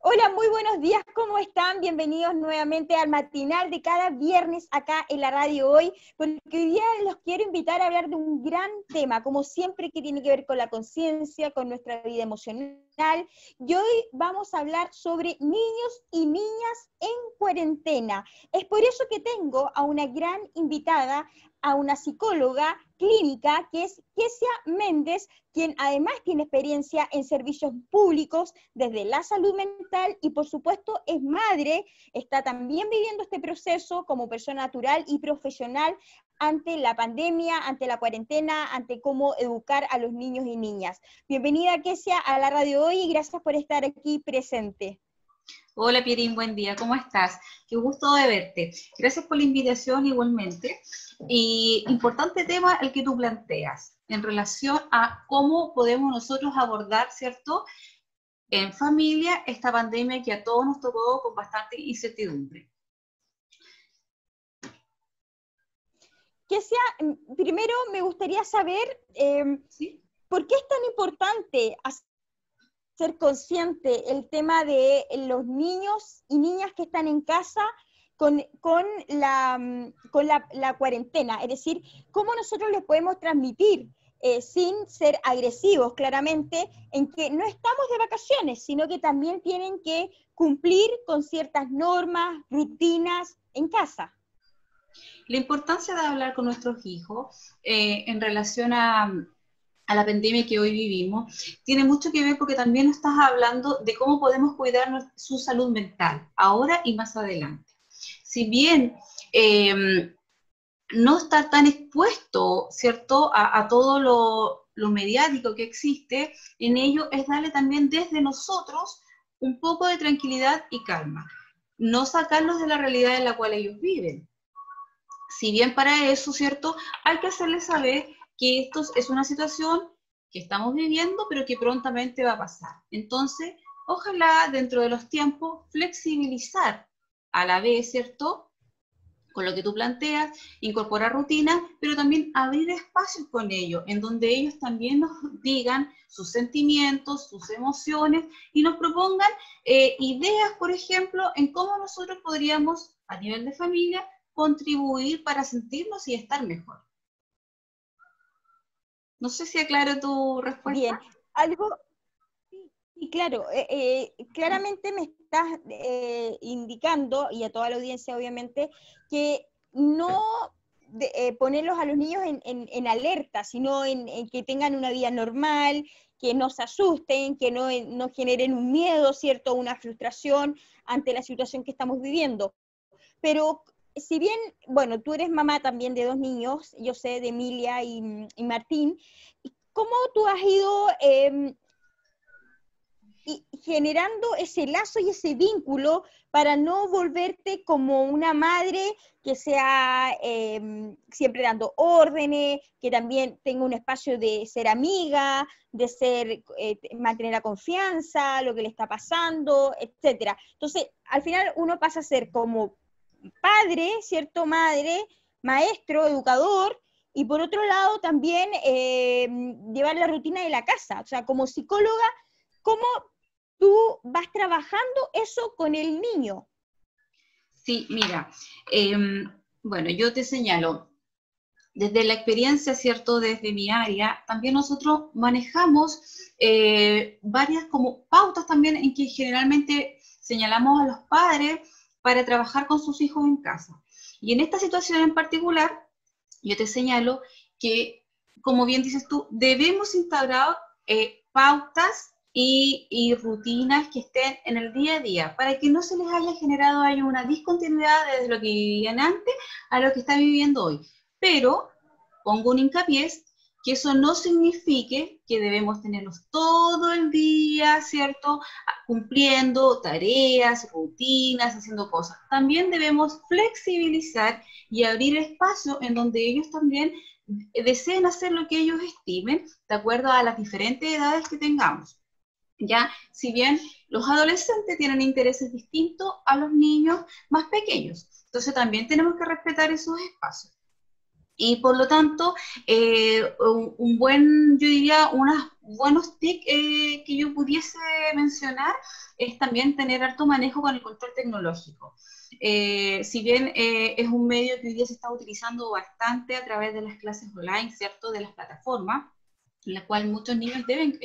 Hola, muy buenos días, ¿cómo están? Bienvenidos nuevamente al matinal de cada viernes acá en la radio hoy, porque hoy día los quiero invitar a hablar de un gran tema, como siempre que tiene que ver con la conciencia, con nuestra vida emocional. Y hoy vamos a hablar sobre niños y niñas en cuarentena. Es por eso que tengo a una gran invitada, a una psicóloga clínica que es Kesia Méndez, quien además tiene experiencia en servicios públicos desde la salud mental y por supuesto es madre, está también viviendo este proceso como persona natural y profesional ante la pandemia, ante la cuarentena, ante cómo educar a los niños y niñas. Bienvenida Kesia a la radio hoy y gracias por estar aquí presente. Hola Pierín, buen día, ¿cómo estás? Qué gusto de verte. Gracias por la invitación igualmente. Y importante tema el que tú planteas en relación a cómo podemos nosotros abordar, ¿cierto? En familia esta pandemia que a todos nos tocó con bastante incertidumbre. Que sea, primero me gustaría saber em, por qué es tan importante ser consciente el tema de los niños y niñas que están en casa con, la, con la, cuarentena, es decir, cómo nosotros les podemos transmitir eh, sin ser agresivos, claramente, en que no estamos de vacaciones, sino que también tienen que cumplir con ciertas normas, rutinas en casa. La importancia de hablar con nuestros hijos eh, en relación a, a la pandemia que hoy vivimos, tiene mucho que ver porque también estás hablando de cómo podemos cuidar su salud mental, ahora y más adelante. Si bien em, no está tan expuesto, ¿cierto?, a, todo lo, lo, mediático que existe, en ello es darle también desde nosotros un poco de tranquilidad y calma, no sacarlos de la realidad en la cual ellos viven. Si bien para eso, ¿cierto?, hay que hacerles saber que esto es una situación que estamos viviendo, pero que prontamente va a pasar. Entonces, ojalá dentro de los tiempos flexibilizar a la vez, ¿cierto? Con lo que tú planteas, incorporar rutinas, pero también abrir espacios con ellos, en donde ellos también nos digan sus sentimientos, sus emociones y nos propongan eh, ideas, por ejemplo, en cómo nosotros podríamos, a nivel de familia, contribuir para sentirnos y estar mejor. No sé si aclaro tu respuesta. Bien, algo, sí, claro, eh, eh, claramente me estás eh, indicando, y a toda la audiencia obviamente, que no ponerlos a los niños en, alerta, sino en, que tengan una vida normal, que no se asusten, que no, no generen un miedo, ¿cierto? Una frustración ante la situación que estamos viviendo. Pero si bien, bueno, tú eres mamá también de dos niños, yo sé, de Emilia y, Martín, ¿cómo tú has ido em, generando ese lazo y ese vínculo para no volverte como una madre que sea em, siempre dando órdenes, que también tenga un espacio de ser amiga, de ser, eh, mantener la confianza, lo que le está pasando, etcétera. Entonces, al final uno pasa a ser como padre, ¿cierto? Madre, maestro, educador, y por otro lado también eh, llevar la rutina de la casa. O sea, como psicóloga, ¿cómo tú vas trabajando eso con el niño? Sí, mira, em, bueno, yo te señalo, desde la experiencia, ¿cierto? Desde mi área, también nosotros manejamos eh, varias como pautas también en que generalmente señalamos a los padres para trabajar con sus hijos en casa. Y en esta situación en particular, yo te señalo que, como bien dices tú, debemos instaurar eh, pautas y, rutinas que estén en el día a día, para que no se les haya generado ahí una discontinuidad desde lo que vivían antes a lo que están viviendo hoy. Pero pongo un hincapié que eso no signifique que debemos tenerlos todo el día, ¿cierto? Cumpliendo tareas, rutinas, haciendo cosas. También debemos flexibilizar y abrir espacio en donde ellos también deseen hacer lo que ellos estimen, de acuerdo a las diferentes edades que tengamos. Ya, si bien los adolescentes tienen intereses distintos a los niños más pequeños, entonces también tenemos que respetar esos espacios. Y por lo tanto, eh, un, buen, yo diría, unos buenos tips eh, que yo pudiese mencionar es también tener harto manejo con el control tecnológico. Eh, si bien es un medio que hoy día se está utilizando bastante a través de las clases online, ¿cierto? De las plataformas, en la cual muchos niños deben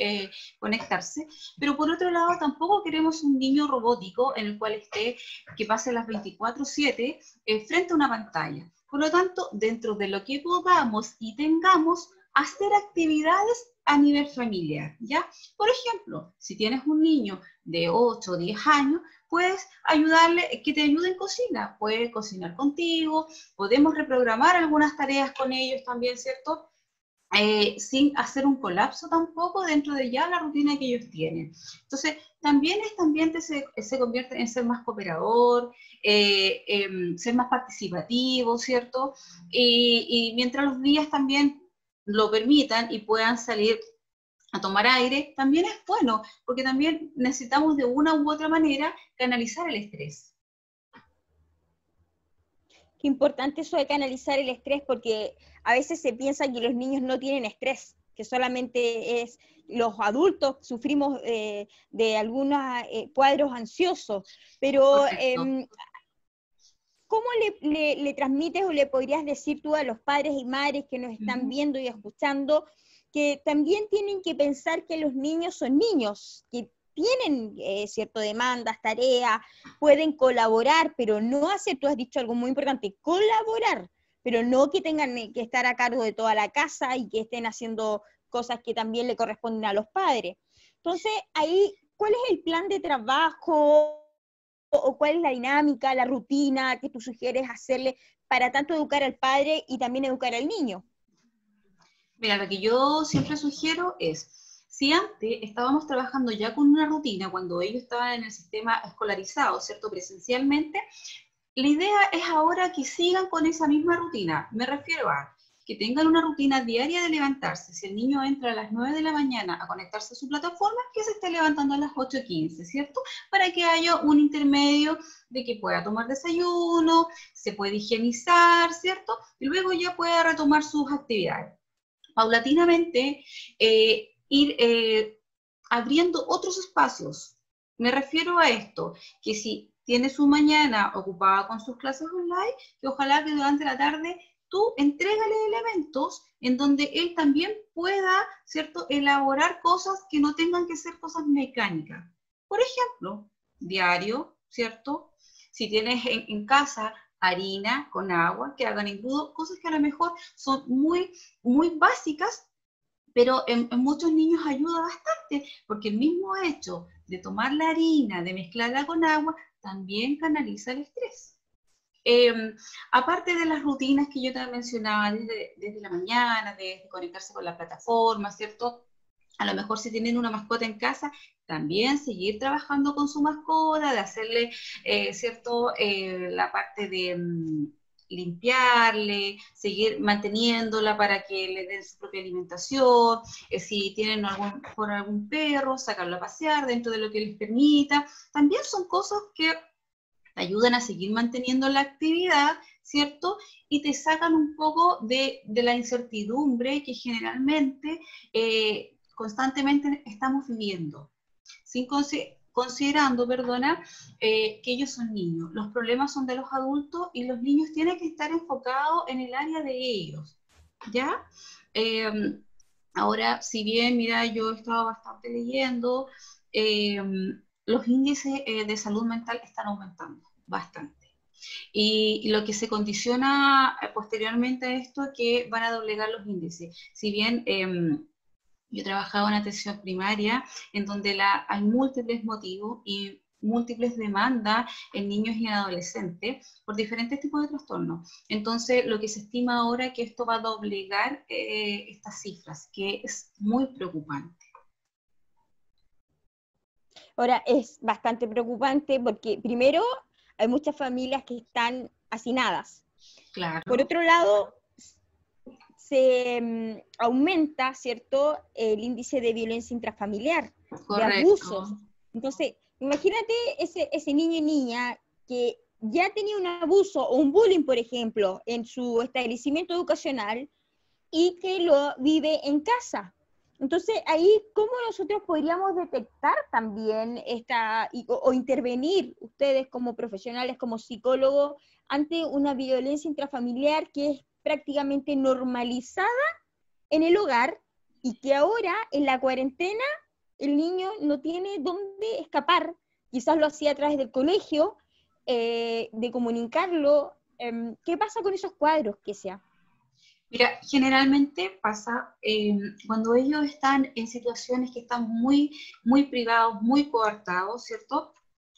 conectarse, pero por otro lado tampoco queremos un niño robótico en el cual esté, que pase las 24/7 frente a una pantalla. Por lo tanto, dentro de lo que podamos y tengamos, hacer actividades a nivel familiar, ¿ya? Por ejemplo, si tienes un niño de 8 o 10 años, puedes ayudarle, que te ayude en cocina, puede cocinar contigo, podemos reprogramar algunas tareas con ellos también, ¿cierto? Eh, sin hacer un colapso tampoco dentro de ya la rutina que ellos tienen. Entonces, también este ambiente se, se convierte en ser más cooperador, eh, em, ser más participativo, ¿cierto? Y, y, mientras los días también lo permitan y puedan salir a tomar aire, también es bueno, porque también necesitamos de una u otra manera canalizar el estrés. Qué importante eso de canalizar el estrés, porque a veces se piensa que los niños no tienen estrés, que solamente es los adultos sufrimos eh, de algunos eh, cuadros ansiosos, pero em, ¿cómo le, transmites o le podrías decir tú a los padres y madres que nos están viendo y escuchando que también tienen que pensar que los niños son niños, que tienen eh, cierto demandas, tareas, pueden colaborar, pero no hacer, tú has dicho algo muy importante, colaborar, pero no que tengan que estar a cargo de toda la casa y que estén haciendo cosas que también le corresponden a los padres. Entonces, ahí, ¿cuál es el plan de trabajo o cuál es la dinámica, la rutina que tú sugieres hacerle para tanto educar al padre y también educar al niño? Mira, lo que yo siempre sugiero es si antes estábamos trabajando ya con una rutina, cuando ellos estaban en el sistema escolarizado, ¿cierto? Presencialmente, la idea es ahora que sigan con esa misma rutina. Me refiero a que tengan una rutina diaria de levantarse. Si el niño entra a las 9 de la mañana a conectarse a su plataforma, que se esté levantando a las 8.15, ¿cierto? Para que haya un intermedio de que pueda tomar desayuno, se puede higienizar, ¿cierto? Y luego ya pueda retomar sus actividades. Paulatinamente, eh, ir eh, abriendo otros espacios. Me refiero a esto, que si tiene su mañana ocupada con sus clases online, que ojalá que durante la tarde tú entrégale elementos en donde él también pueda, ¿cierto?, elaborar cosas que no tengan que ser cosas mecánicas. Por ejemplo, diario, ¿cierto? Si tienes en, en casa harina con agua, que hagan engrudo, cosas que a lo mejor son muy, muy básicas, pero en, muchos niños ayuda bastante, porque el mismo hecho de tomar la harina, de mezclarla con agua, también canaliza el estrés. Em, aparte de las rutinas que yo te mencionaba desde, desde la mañana, de, conectarse con la plataforma, ¿cierto? A lo mejor si tienen una mascota en casa, también seguir trabajando con su mascota, de hacerle, eh, ¿cierto? Eh, la parte de... Limpiarle, seguir manteniéndola para que le den su propia alimentación, eh, si tienen algún, por algún perro, sacarlo a pasear dentro de lo que les permita. También son cosas que te ayudan a seguir manteniendo la actividad, ¿cierto? Y te sacan un poco de, la incertidumbre que generalmente eh, constantemente estamos viviendo. Sin, considerando, perdona, eh, que ellos son niños. Los problemas son de los adultos y los niños tienen que estar enfocados en el área de ellos, ¿ya? Em, ahora, si bien, mira, yo he estado bastante leyendo, em, los índices eh, de salud mental están aumentando bastante. Y, lo que se condiciona eh, posteriormente a esto es que van a doblegar los índices. Si bien em, yo trabajaba en atención primaria, en donde la, hay múltiples motivos y múltiples demandas en niños y en adolescentes por diferentes tipos de trastornos. Entonces, lo que se estima ahora es que esto va a doblegar eh, estas cifras, que es muy preocupante. Ahora, es bastante preocupante porque primero hay muchas familias que están hacinadas. Claro. Por otro lado, se mm, aumenta, ¿cierto?, el índice de violencia intrafamiliar, de abusos. Entonces, imagínate ese, ese niño y niña que ya tenía un abuso o un bullying, por ejemplo, en su establecimiento educacional y que lo vive en casa. Entonces, ahí, ¿cómo nosotros podríamos detectar también esta, o, intervenir ustedes como profesionales, como psicólogos, ante una violencia intrafamiliar que es prácticamente normalizada en el hogar y que ahora en la cuarentena el niño no tiene dónde escapar? Quizás lo hacía a través del colegio, eh, de comunicarlo. Em, ¿Qué pasa con esos cuadros que sea? Mira, generalmente pasa em, cuando ellos están en situaciones que están muy, muy privados, muy coartados, ¿cierto?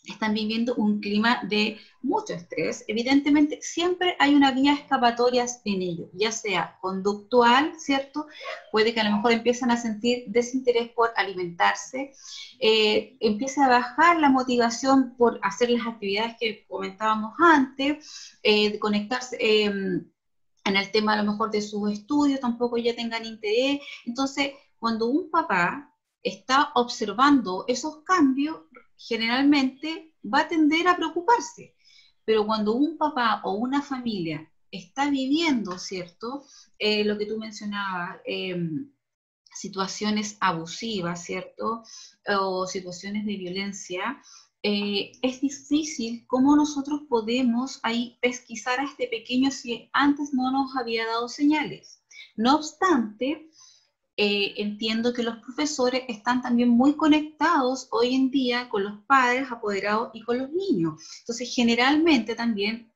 Están viviendo un clima de mucho estrés. Evidentemente, siempre hay una vía escapatoria en ello, ya sea conductual, ¿cierto? Puede que a lo mejor empiezan a sentir desinterés por alimentarse, eh, empieza a bajar la motivación por hacer las actividades que comentábamos antes, eh, de conectarse. Em, en el tema a lo mejor de sus estudios, tampoco ya tengan interés. Entonces, cuando un papá está observando esos cambios, generalmente va a tender a preocuparse. Pero cuando un papá o una familia está viviendo, ¿cierto? Eh, lo que tú mencionabas, em, situaciones abusivas, ¿cierto? O situaciones de violencia, eh, es difícil cómo nosotros podemos ahí pesquisar a este pequeño si antes no nos había dado señales. No obstante, eh, entiendo que los profesores están también muy conectados hoy en día con los padres apoderados y con los niños. Entonces, generalmente también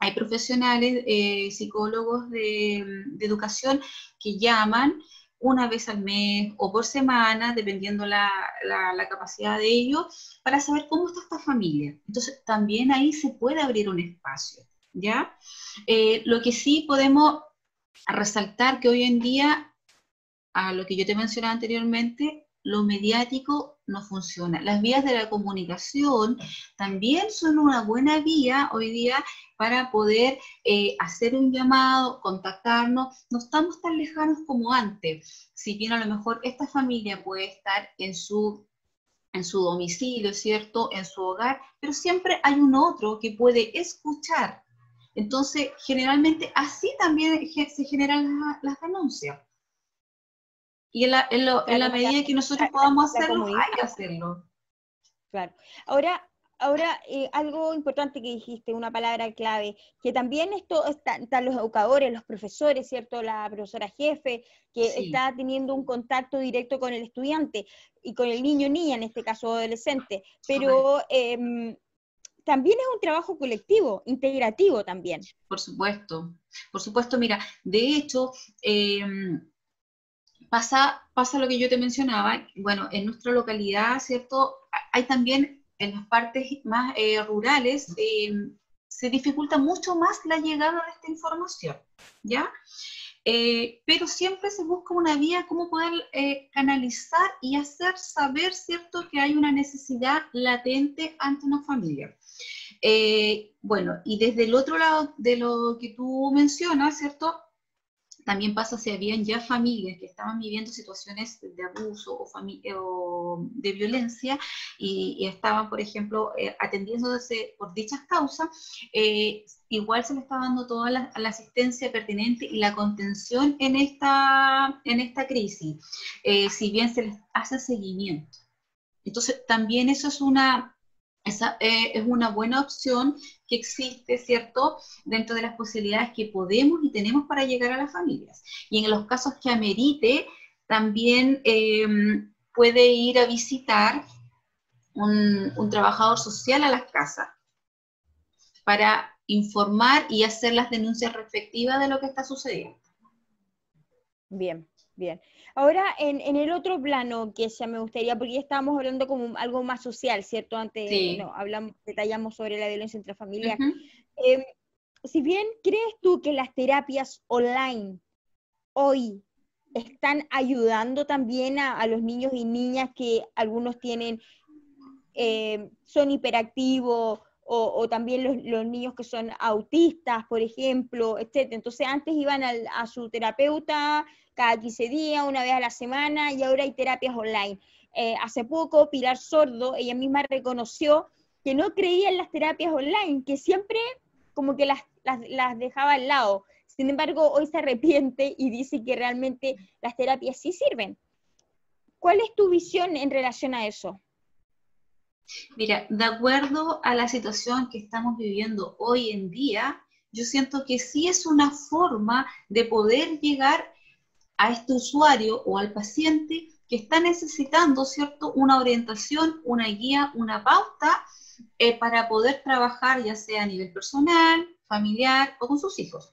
hay profesionales, eh, psicólogos de, de educación que llaman una vez al mes o por semana, dependiendo la, la, capacidad de ellos, para saber cómo está esta familia. Entonces, también ahí se puede abrir un espacio, ¿ya? Eh, lo que sí podemos resaltar que hoy en día, a lo que yo te mencionaba anteriormente, lo mediático no funciona. Las vías de la comunicación también son una buena vía hoy día para poder eh, hacer un llamado, contactarnos. No estamos tan lejanos como antes. Si bien a lo mejor esta familia puede estar en su en su domicilio, ¿cierto? En su hogar, pero siempre hay un otro que puede escuchar. Entonces, generalmente así también se generan las denuncias. Y en la, en la medida que nosotros podamos hacerlo, hay que hacerlo. Claro. Ahora, ahora eh, algo importante que dijiste, una palabra clave, que también esto están los educadores, los profesores, ¿cierto? La profesora jefe, que está teniendo un contacto directo con el estudiante y con el niño niña, en este caso adolescente. Pero em, también es un trabajo colectivo, integrativo también. Por supuesto, por supuesto, mira, de hecho, eh, pasa, pasa lo que yo te mencionaba, bueno, en nuestra localidad, ¿cierto? Hay también en las partes más eh, rurales, eh, se dificulta mucho más la llegada de esta información, ¿ya? Eh, pero siempre se busca una vía cómo poder canalizar y hacer saber, ¿cierto?, que hay una necesidad latente ante una familia. bueno, y desde el otro lado de lo que tú mencionas, ¿cierto? También pasa si habían ya familias que estaban viviendo situaciones de abuso o, de violencia y, estaban, por ejemplo, eh, atendiéndose por dichas causas, eh, igual se le está dando toda la, asistencia pertinente y la contención en esta, en esta crisis, eh, si bien se les hace seguimiento. Entonces, también eso es una, esa eh, es una buena opción que existe, ¿cierto?, dentro de las posibilidades que podemos y tenemos para llegar a las familias. Y en los casos que amerite, también em, puede ir a visitar un, un trabajador social a las casas para informar y hacer las denuncias respectivas de lo que está sucediendo. Bien, bien. Ahora, en, el otro plano que ya me gustaría, porque ya estábamos hablando como algo más social, ¿cierto? Antes no, hablamos, detallamos sobre la violencia intrafamiliar. Em, si bien crees tú que las terapias online hoy están ayudando también a, los niños y niñas que algunos tienen, em, son hiperactivos, o, también los, niños que son autistas, por ejemplo, etc. Entonces antes iban a su terapeuta cada 15 días, una vez a la semana, y ahora hay terapias online. Eh, hace poco, Pilar Sordo, ella misma reconoció que no creía en las terapias online, que siempre como que las, las, dejaba al lado. Sin embargo, hoy se arrepiente y dice que realmente las terapias sí sirven. ¿Cuál es tu visión en relación a eso? Mira, de acuerdo a la situación que estamos viviendo hoy en día, yo siento que sí es una forma de poder llegar a este usuario o al paciente que está necesitando, ¿cierto?, una orientación, una guía, una pauta eh, para poder trabajar ya sea a nivel personal, familiar o con sus hijos.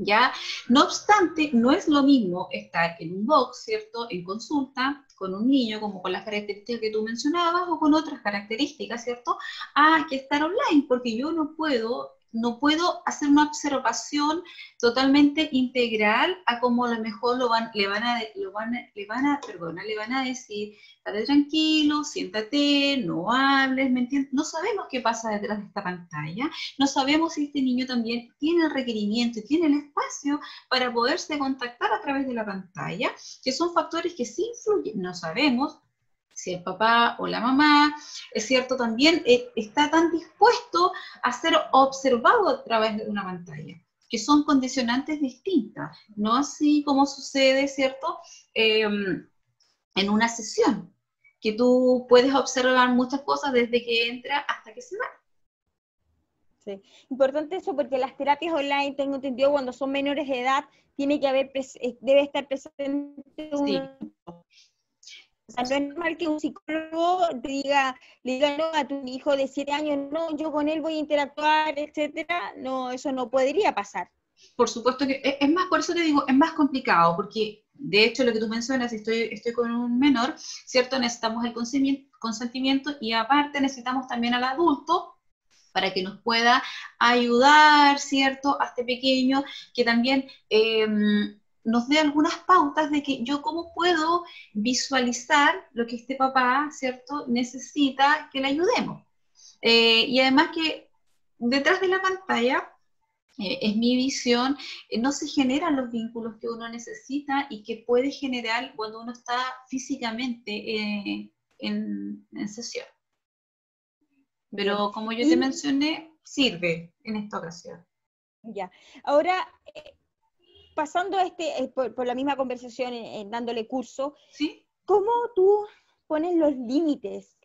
¿Ya? No obstante, no es lo mismo estar en un box, ¿cierto?, en consulta con un niño, como con las características que tú mencionabas, o con otras características, ¿cierto?, a que estar online, porque yo no puedo no puedo hacer una observación totalmente integral a cómo a lo mejor lo van, le van a, lo van, le van a, perdona, le van a decir, estate tranquilo, siéntate, no hables, ¿me entiendes? No sabemos qué pasa detrás de esta pantalla, no sabemos si este niño también tiene el requerimiento y tiene el espacio para poderse contactar a través de la pantalla, que son factores que sí influyen, no sabemos, si el papá o la mamá, es cierto, también eh, está tan dispuesto a ser observado a través de una pantalla, que son condicionantes distintas, no así como sucede, ¿cierto?, em, en una sesión, que tú puedes observar muchas cosas desde que entra hasta que se va. Sí. Importante eso porque las terapias online, tengo entendido, cuando son menores de edad, tiene que haber, eh, debe estar presente un... O sea, no es normal que un psicólogo diga, le diga no a tu hijo de siete años, no, yo con él voy a interactuar, etcétera. No, eso no podría pasar. Por supuesto que es más, por eso te digo, es más complicado, porque de hecho lo que tú mencionas, estoy, estoy con un menor, ¿cierto? Necesitamos el consentimiento y aparte necesitamos también al adulto para que nos pueda ayudar, ¿cierto? A este pequeño que también eh, nos dé algunas pautas de que yo cómo puedo visualizar lo que este papá, ¿cierto?, necesita que le ayudemos. Eh, y además que detrás de la pantalla, eh, es mi visión, eh, no se generan los vínculos que uno necesita y que puede generar cuando uno está físicamente en, en, sesión. Pero como yo te mencioné, sirve en esta ocasión. Ya. Ahora, pasando este, eh, por, la misma conversación, en, dándole curso, ¿Sí? ¿cómo tú pones los límites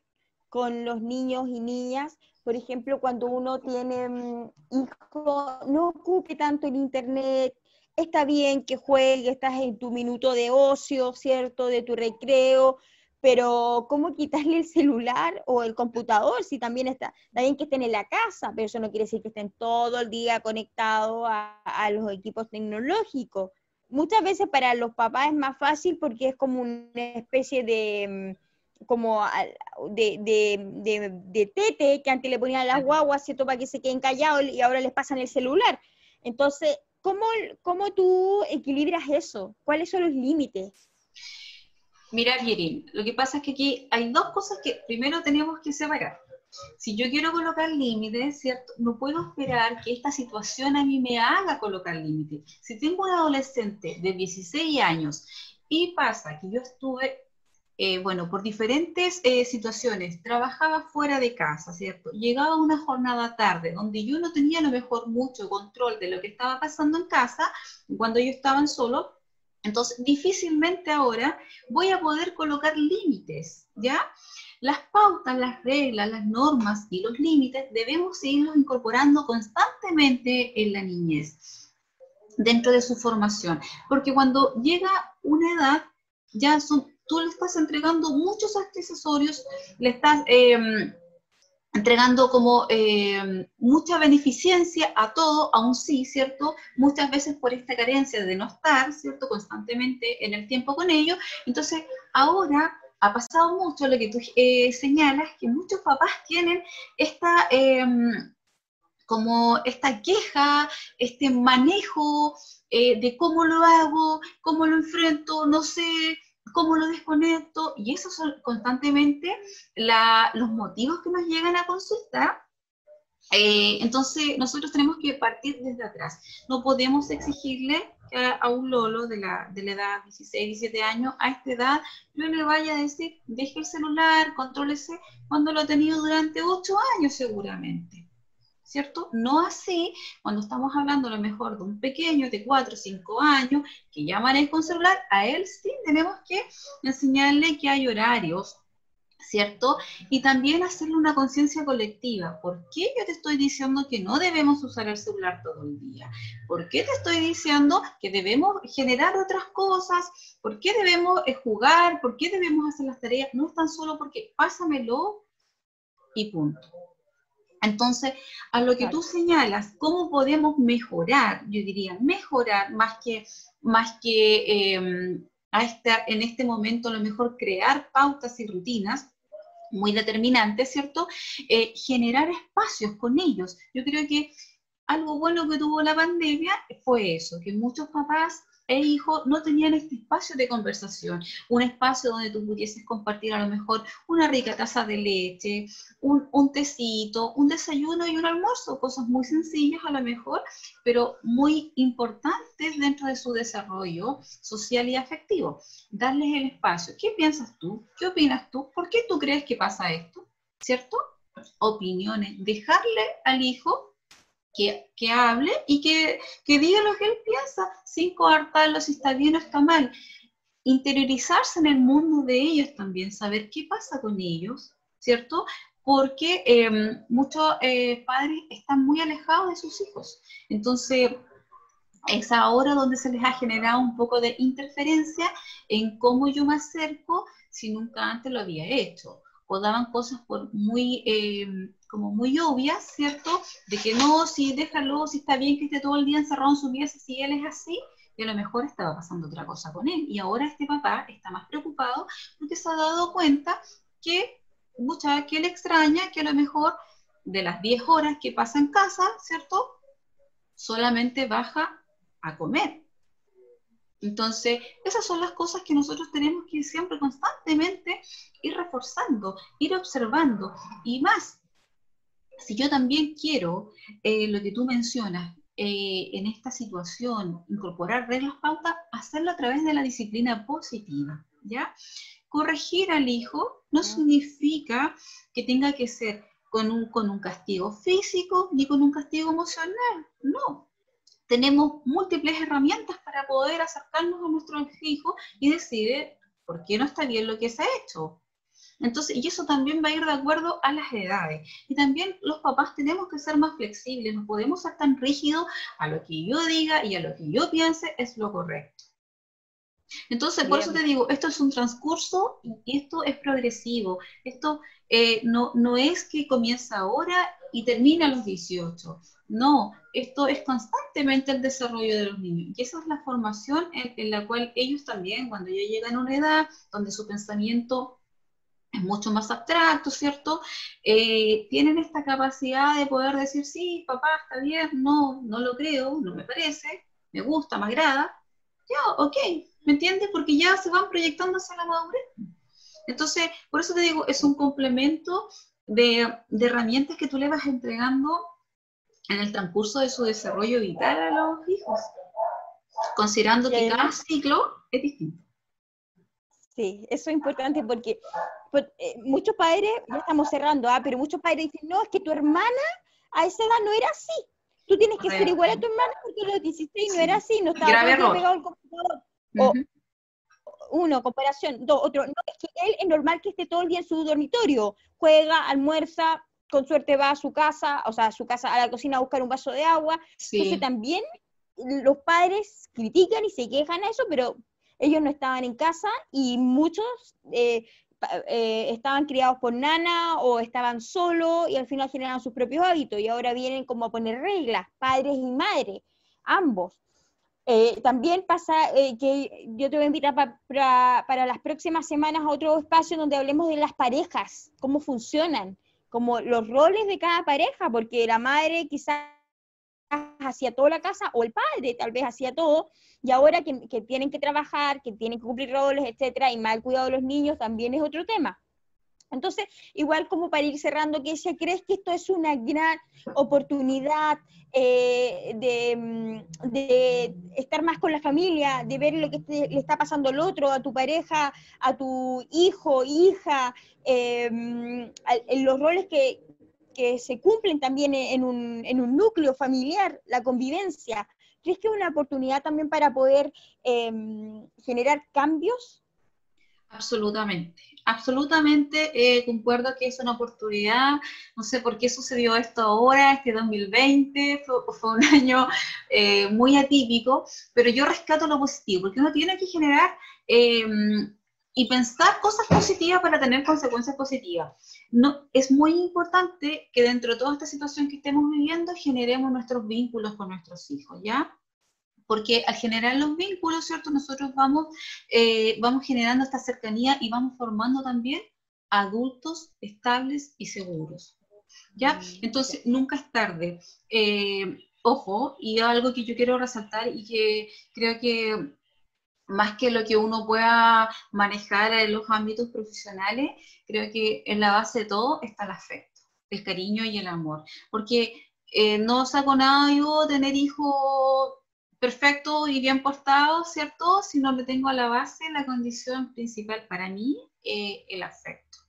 con los niños y niñas? Por ejemplo, cuando uno tiene mm, hijo, no ocupe tanto el internet, está bien que juegue, estás en tu minuto de ocio, ¿cierto? De tu recreo, pero ¿cómo quitarle el celular o el computador si también está, bien que estén en la casa, pero eso no quiere decir que estén todo el día conectados a, los equipos tecnológicos. Muchas veces para los papás es más fácil porque es como una especie de mm, como de, de, tete que antes le ponían las guaguas, ¿cierto? Para que se queden callados y ahora les pasan el celular. Entonces, ¿cómo, cómo tú equilibras eso? ¿Cuáles son los límites? Mira, Yerin, lo que pasa es que aquí hay dos cosas que primero tenemos que separar. Si yo quiero colocar límites, ¿cierto? No puedo esperar que esta situación a mí me haga colocar límites. Si tengo un adolescente de 16 años y pasa que yo estuve, eh, bueno, por diferentes eh, situaciones, trabajaba fuera de casa, ¿cierto? Llegaba una jornada tarde donde yo no tenía a lo mejor mucho control de lo que estaba pasando en casa, cuando ellos estaban solos, entonces, difícilmente ahora voy a poder colocar límites, ¿ya? Las pautas, las reglas, las normas y los límites debemos seguirlos incorporando constantemente en la niñez, dentro de su formación, porque cuando llega una edad, ya tú le estás entregando muchos accesorios, le estás... Em, entregando como eh, mucha beneficencia a todo, aún sí, ¿cierto? Muchas veces por esta carencia de no estar, ¿cierto? Constantemente en el tiempo con ellos. Entonces, ahora ha pasado mucho lo que tú eh, señalas, que muchos papás tienen esta, em, como esta queja, este manejo eh, de cómo lo hago, cómo lo enfrento, no sé, cómo lo desconecto, y esos son constantemente los motivos que nos llegan a consultar. Eh, entonces, nosotros tenemos que partir desde atrás. No podemos exigirle a, un Lolo de la, de la edad 16, 17 años, a esta edad, yo le vaya a decir, deje el celular, contrólese, cuando lo ha tenido durante 8 años seguramente. ¿Cierto? No así cuando estamos hablando a lo mejor de un pequeño de 4 o 5 años que ya maneja un celular, a él sí tenemos que enseñarle que hay horarios, ¿cierto? Y también hacerle una conciencia colectiva. ¿Por qué yo te estoy diciendo que no debemos usar el celular todo el día? ¿Por qué te estoy diciendo que debemos generar otras cosas? ¿Por qué debemos eh, jugar? ¿Por qué debemos hacer las tareas? No es tan solo porque pásamelo y punto. Entonces, a lo que tú señalas, ¿cómo podemos mejorar? Yo diría, mejorar más que, más que em, a en este momento a lo mejor crear pautas y rutinas, muy determinante, ¿cierto? Eh, generar espacios con ellos. Yo creo que algo bueno que tuvo la pandemia fue eso, que muchos papás e hijos no tenían este espacio de conversación, un espacio donde tú pudieses compartir a lo mejor una rica taza de leche, un, un, tecito, un desayuno y un almuerzo, cosas muy sencillas a lo mejor, pero muy importantes dentro de su desarrollo social y afectivo. Darles el espacio. ¿Qué piensas tú? ¿Qué opinas tú? ¿Por qué tú crees que pasa esto? ¿Cierto? Opiniones. Dejarle al hijo que, hable y que, diga lo que él piensa, sin coartarlo si está bien o está mal. Interiorizarse en el mundo de ellos también, saber qué pasa con ellos, ¿cierto? Porque em, muchos eh, padres están muy alejados de sus hijos. Entonces, es ahora donde se les ha generado un poco de interferencia en cómo yo me acerco si nunca antes lo había hecho. Daban cosas por muy em, como muy obvias, ¿cierto? De que no, si déjalo, si está bien que esté todo el día encerrado en su pieza, si él es así, y a lo mejor estaba pasando otra cosa con él. Y ahora este papá está más preocupado porque se ha dado cuenta que mucha que él extraña que a lo mejor de las 10 horas que pasa en casa, ¿cierto? Solamente baja a comer. Entonces, esas son las cosas que nosotros tenemos que siempre constantemente ir reforzando, ir observando. Y más, si yo también quiero eh, lo que tú mencionas, eh, en esta situación, incorporar reglas pautas, hacerlo a través de la disciplina positiva, ¿ya? Corregir al hijo no significa que tenga que ser con un, con un castigo físico ni con un castigo emocional, no. Tenemos múltiples herramientas para poder acercarnos a nuestro hijo y decir, ¿por qué no está bien lo que se ha hecho? Entonces, y eso también va a ir de acuerdo a las edades. Y también los papás tenemos que ser más flexibles, no podemos ser tan rígidos a lo que yo diga y a lo que yo piense es lo correcto. Entonces, por eso te digo, esto es un transcurso y esto es progresivo. Esto eh, no, no es que comienza ahora y termina a los 18. No, esto es constantemente el desarrollo de los niños. Y esa es la formación en, en la cual ellos también, cuando ya llegan a una edad donde su pensamiento es mucho más abstracto, ¿cierto? Eh, tienen esta capacidad de poder decir, sí, papá, está bien, no, no lo creo, no me parece, me gusta, me agrada, ya, ok, ¿me entiendes? Porque ya se van proyectando hacia la madurez. Entonces, por eso te digo, es un complemento de, de herramientas que tú le vas entregando en el transcurso de su desarrollo vital a los hijos, considerando que cada ciclo es distinto. Sí, eso es importante porque eh, muchos padres, ya estamos cerrando, ¿ah? pero muchos padres dicen, no, es que tu hermana a esa edad no era así. Tú tienes que ser igual a tu hermana porque a los 16 no era así, no estaba pegado al computador. O, uno, comparación. Dos, otro, no, es que él es normal que esté todo el día en su dormitorio, juega, almuerza, con suerte va a su casa, o sea, a su casa, a la cocina a buscar un vaso de agua. Entonces también los padres critican y se quejan a eso, pero ellos no estaban en casa y muchos eh, eh, estaban criados por nana o estaban solos y al final generaron sus propios hábitos y ahora vienen como a poner reglas, padres y madres, ambos. Eh, también pasa que yo te voy a invitar para las próximas semanas a otro espacio donde hablemos de las parejas, cómo funcionan, como los roles de cada pareja, porque la madre quizás hacía toda la casa o el padre tal vez hacía todo y ahora que, tienen que trabajar, que tienen que cumplir roles, etcétera, y mal cuidado de los niños también es otro tema. Entonces, igual como para ir cerrando, que ¿crees que esto es una gran oportunidad eh, mm, de, estar más con la familia, de ver lo que le está pasando al otro, a tu pareja, a tu hijo, hija, eh, mm, los roles que, se cumplen también en un, en un, núcleo familiar, la convivencia? ¿Crees que es una oportunidad también para poder eh, mm, generar cambios? Absolutamente, absolutamente eh, concuerdo que es una oportunidad, no sé por qué sucedió esto ahora, este 2020, fue, un año eh, muy atípico, pero yo rescato lo positivo, porque uno tiene que generar em, y pensar cosas positivas para tener consecuencias positivas. No, es muy importante que dentro de toda esta situación que estemos viviendo generemos nuestros vínculos con nuestros hijos, ¿ya? Porque al generar los vínculos, ¿cierto? Nosotros vamos, eh, vamos generando esta cercanía y vamos formando también adultos estables y seguros. ¿Ya? Mm, Entonces, nunca es tarde. Eh, ojo, y algo que yo quiero resaltar y que creo que más que lo que uno pueda manejar en los ámbitos profesionales, creo que en la base de todo está el afecto, el cariño y el amor. Porque eh, no saco nada yo tener hijos perfecto y bien portado, ¿cierto? Si no le tengo a la base, la condición principal para mí, eh, el afecto.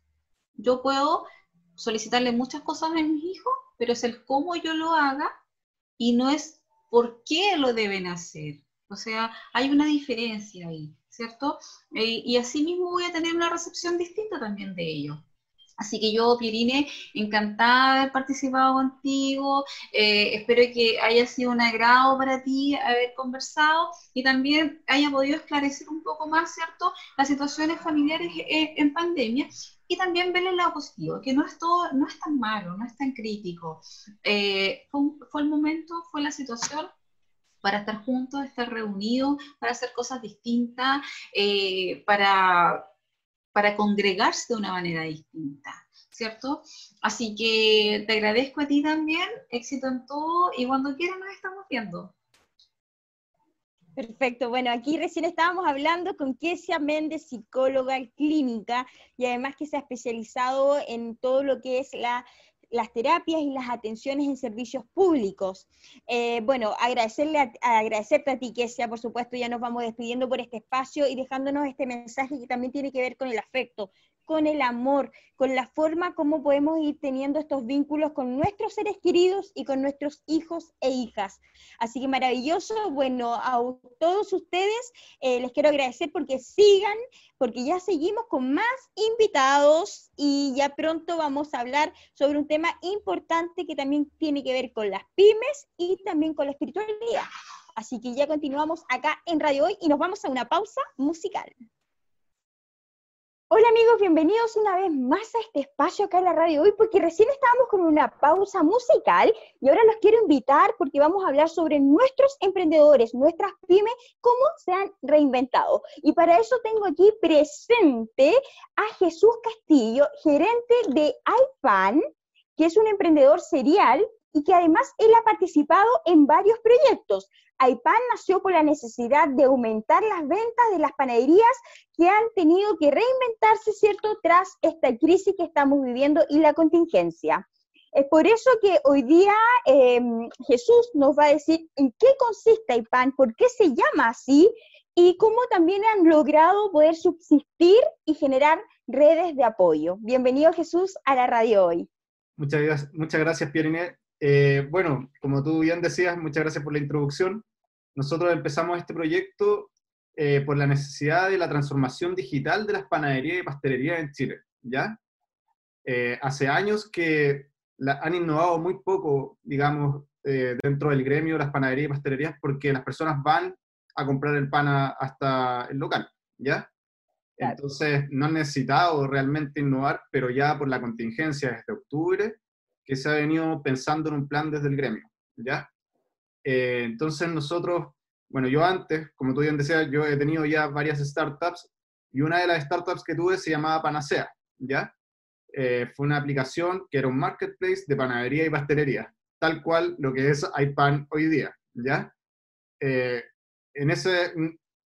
Yo puedo solicitarle muchas cosas a mis hijos, pero es el cómo yo lo haga y no es por qué lo deben hacer. O sea, hay una diferencia ahí, ¿cierto? Eh, y así mismo voy a tener una recepción distinta también de ello. Así que yo, Pierine, encantada de haber participado contigo. Eh, espero que haya sido un agrado para ti haber conversado y también haya podido esclarecer un poco más, ¿cierto?, las situaciones familiares eh, en pandemia y también ver el lado positivo, que no es todo, no es tan malo, no es tan crítico. Eh, fue, fue, el momento, fue la situación para estar juntos, estar reunidos, para hacer cosas distintas, para para congregarse de una manera distinta, ¿cierto? Así que te agradezco a ti también, éxito en todo y cuando quieras nos estamos viendo. Perfecto, bueno, aquí recién estábamos hablando con Kesia Méndez, psicóloga clínica, y además que se ha especializado en todo lo que es la las terapias y las atenciones en servicios públicos. Eh, bueno, agradecerle a, agradecerte a ti, Kesia, por supuesto, ya nos vamos despidiendo por este espacio y dejándonos este mensaje que también tiene que ver con el afecto, con el amor, con la forma como podemos ir teniendo estos vínculos con nuestros seres queridos y con nuestros hijos e hijas. Así que maravilloso. Bueno, a todos ustedes eh, les quiero agradecer porque sigan, porque ya seguimos con más invitados y ya pronto vamos a hablar sobre un tema importante que también tiene que ver con las pymes y también con la espiritualidad. Así que ya continuamos acá en Radio Hoy y nos vamos a una pausa musical. Hola amigos, bienvenidos una vez más a este espacio acá en la radio hoy, porque recién estábamos con una pausa musical y ahora los quiero invitar porque vamos a hablar sobre nuestros emprendedores, nuestras pymes, cómo se han reinventado. Y para eso tengo aquí presente a Jesús Castillo, gerente de iPan, que es un emprendedor serial y que además él ha participado en varios proyectos. AIPAN nació por la necesidad de aumentar las ventas de las panaderías que han tenido que reinventarse, ¿cierto?, tras esta crisis que estamos viviendo y la contingencia. Es por eso que hoy día em, Jesús nos va a decir en qué consiste AIPAN, por qué se llama así y cómo también han logrado poder subsistir y generar redes de apoyo. Bienvenido Jesús a la radio hoy. Muchas gracias, muchas gracias Pierine. Eh, bueno, como tú bien decías, muchas gracias por la introducción. Nosotros empezamos este proyecto eh, por la necesidad de la transformación digital de las panaderías y pastelerías en Chile, ¿ya? Eh, hace años que han innovado muy poco, digamos, dentro del gremio de las panaderías y pastelerías porque las personas van a comprar el pan hasta el local, ¿ya? Entonces, no han necesitado realmente innovar, pero ya por la contingencia desde octubre, que se ha venido pensando en un plan desde el gremio, ¿ya? Eh, entonces nosotros, bueno, yo antes, como tú bien decías, yo he tenido ya varias startups y una de las startups que tuve se llamaba Panacea, ¿ya? Eh, fue una aplicación que era un marketplace de panadería y pastelería, tal cual lo que es iPan hoy día, ¿ya? Eh, en ese,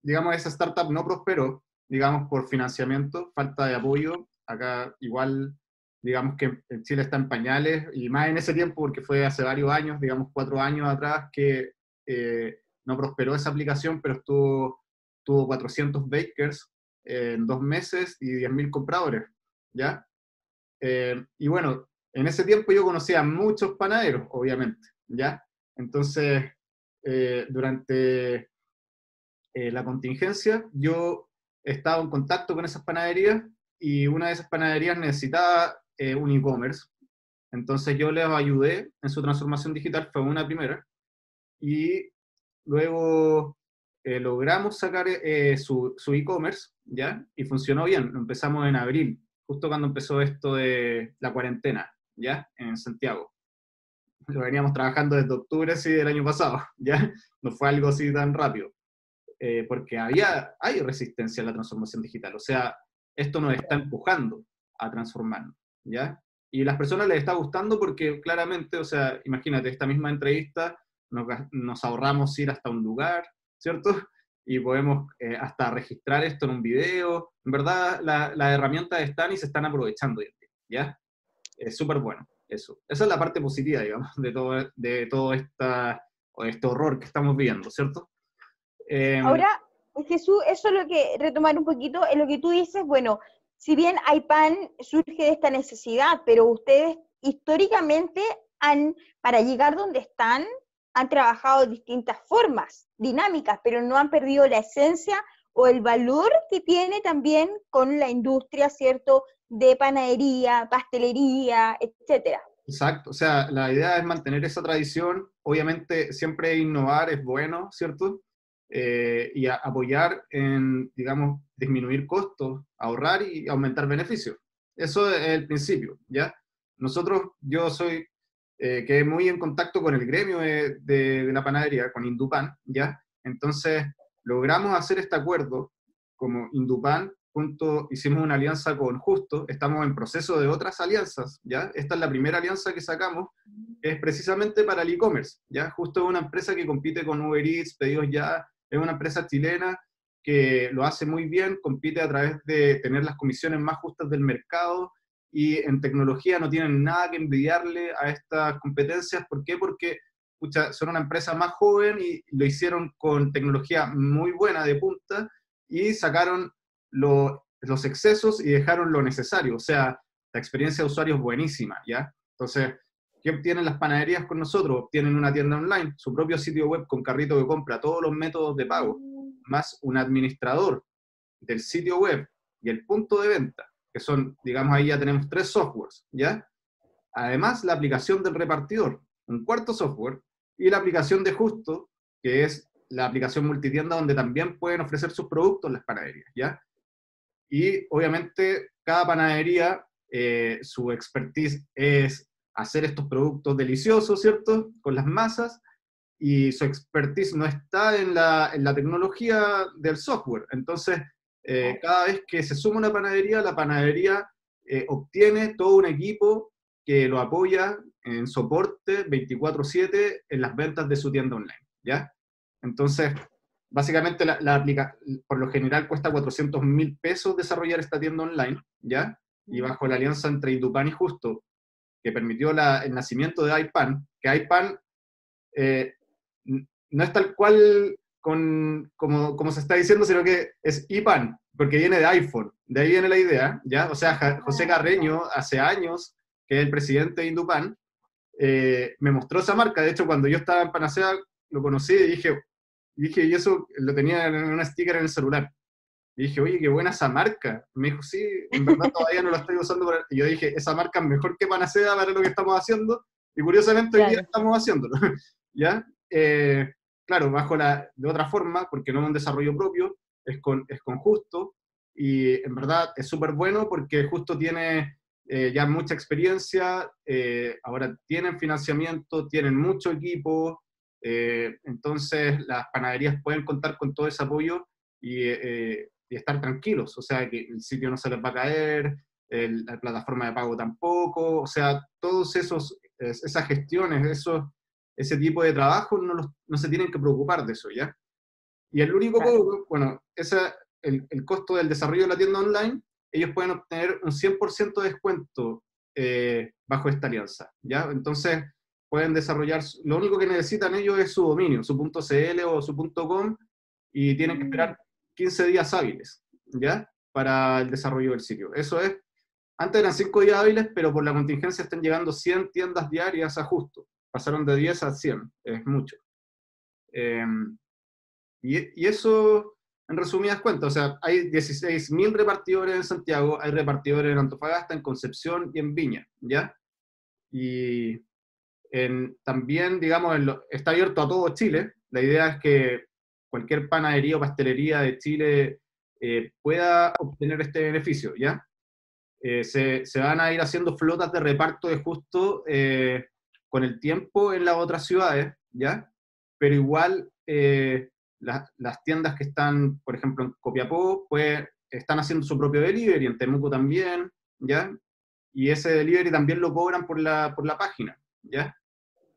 digamos, esa startup no prosperó, digamos, por financiamiento, falta de apoyo acá igual, digamos que Chile está en pañales, y más en ese tiempo, porque fue hace varios años, digamos cuatro años atrás, que eh, no prosperó esa aplicación, pero estuvo, tuvo 400 bakers en dos meses y 10.000 compradores, ¿ya? Eh, y bueno, en ese tiempo yo conocía a muchos panaderos, obviamente, ¿ya? Entonces, eh, durante eh, la contingencia, yo estaba en contacto con esas panaderías y una de esas panaderías necesitaba eh, un e-commerce. Entonces yo les ayudé en su transformación digital, fue una primera, y luego logramos sacar su, su e-commerce, ¿ya? Y funcionó bien, lo empezamos en abril, justo cuando empezó esto de la cuarentena, ¿ya? En Santiago. Lo veníamos trabajando desde octubre sí, del año pasado, ¿ya? No fue algo así tan rápido. Eh, porque había, hay resistencia a la transformación digital, o sea, esto nos está empujando a transformarnos, ¿ya? Y las personas les está gustando porque claramente, o sea, imagínate, esta misma entrevista nos, nos ahorramos ir hasta un lugar, ¿cierto? Y podemos eh, hasta registrar esto en un video. En verdad, las la herramientas están y se están aprovechando, ¿ya? Es súper bueno, eso. Esa es la parte positiva, digamos, de todo, de todo esta, este horror que estamos viviendo, ¿cierto? Em, Ahora, Jesús, eso es lo que, retomar un poquito, es lo que tú dices, bueno, si bien IPAN surge de esta necesidad, pero ustedes históricamente han, para llegar donde están, han trabajado distintas formas, dinámicas, pero no han perdido la esencia o el valor que tiene también con la industria, ¿cierto?, de panadería, pastelería, etcétera. Exacto, o sea, la idea es mantener esa tradición, obviamente siempre innovar es bueno, ¿cierto? Eh, y apoyar en, digamos, disminuir costos, ahorrar y aumentar beneficios. Eso es el principio, ¿ya? Nosotros, yo soy, eh, que muy en contacto con el gremio de, de, la panadería, con Indupan, ¿ya? Entonces, logramos hacer este acuerdo como Indupan, junto, hicimos una alianza con Justo, estamos en proceso de otras alianzas, ¿ya? Esta es la primera alianza que sacamos, es precisamente para el e-commerce, ¿ya? Justo es una empresa que compite con Uber Eats, Pedidos Ya, es una empresa chilena que lo hace muy bien, compite a través de tener las comisiones más justas del mercado y en tecnología no tienen nada que envidiarle a estas competencias. ¿Por qué? Porque son una empresa más joven y lo hicieron con tecnología muy buena de punta y sacaron los excesos y dejaron lo necesario. O sea, la experiencia de usuario es buenísima, ¿ya? Entonces, ¿Qué obtienen las panaderías con nosotros? Obtienen una tienda online, su propio sitio web con carrito que compra todos los métodos de pago, más un administrador del sitio web y el punto de venta, que son, digamos, ahí ya tenemos tres softwares, ¿ya? Además, la aplicación del repartidor, un cuarto software, y la aplicación de Justo, que es la aplicación multitienda donde también pueden ofrecer sus productos las panaderías, ¿ya? Y obviamente cada panadería, eh, su expertise es hacer estos productos deliciosos, ¿cierto? Con las masas, y su expertise no está en la, en la tecnología del software. Entonces, eh, cada vez que se suma una panadería, la panadería eh, obtiene todo un equipo que lo apoya en soporte 24/7 en las ventas de su tienda online, ¿ya? Entonces, básicamente la, la aplica, por lo general cuesta 400 mil pesos desarrollar esta tienda online, ¿ya? Y bajo la alianza entre Indupan y Justo, que permitió el nacimiento de iPan, que iPan eh, no es tal cual con, como, como, se está diciendo, sino que es IPAN, porque viene de iPhone. De ahí viene la idea, ¿ya? O sea, José Carreño, hace años, que es el presidente de Indupan, eh, me mostró esa marca. De hecho, cuando yo estaba en Panacea, lo conocí y dije, dije, y eso lo tenía en una sticker en el celular. Y dije, oye, qué buena esa marca. Me dijo, sí, en verdad todavía no la estoy usando. Y yo dije, esa marca es mejor que Panacea para lo que estamos haciendo. Y curiosamente hoy día estamos haciéndolo. ¿Ya? Eh, claro, bajo la, de otra forma, porque no es un desarrollo propio, es con, es con Justo. Y en verdad es súper bueno porque Justo tiene eh, ya mucha experiencia, eh, ahora tienen financiamiento, tienen mucho equipo. entonces las panaderías pueden contar con todo ese apoyo y y estar tranquilos, o sea, que el sitio no se les va a caer, la plataforma de pago tampoco, o sea, todos esos, esas gestiones, esos, ese tipo de trabajo no, los, no se tienen que preocupar de eso, ¿ya? Y el único bueno, esa, el, el, costo del desarrollo de la tienda online ellos pueden obtener un 100% de descuento eh, bajo esta alianza, ¿ya? Entonces, pueden desarrollar, lo único que necesitan ellos es su dominio, su .cl o su .com, y tienen que esperar 15 días hábiles, ¿ya? Para el desarrollo del sitio. Eso es, antes eran 5 días hábiles, pero por la contingencia están llegando 100 tiendas diarias a justo. Pasaron de 10 a 100, es mucho. Em, y, eso, en resumidas cuentas, o sea, hay 16.000 repartidores en Santiago, hay repartidores en Antofagasta, en Concepción y en Viña, ¿ya? Y también, digamos, está abierto a todo Chile. La idea es que cualquier panadería o pastelería de Chile eh, pueda obtener este beneficio, ¿ya? Eh, se, van a ir haciendo flotas de reparto de justo eh, con el tiempo en las otras ciudades, ¿ya? Pero igual las tiendas que están, por ejemplo, en Copiapó, pues están haciendo su propio delivery, en Temuco también, ¿ya? Y ese delivery también lo cobran por la, por la página, ¿ya?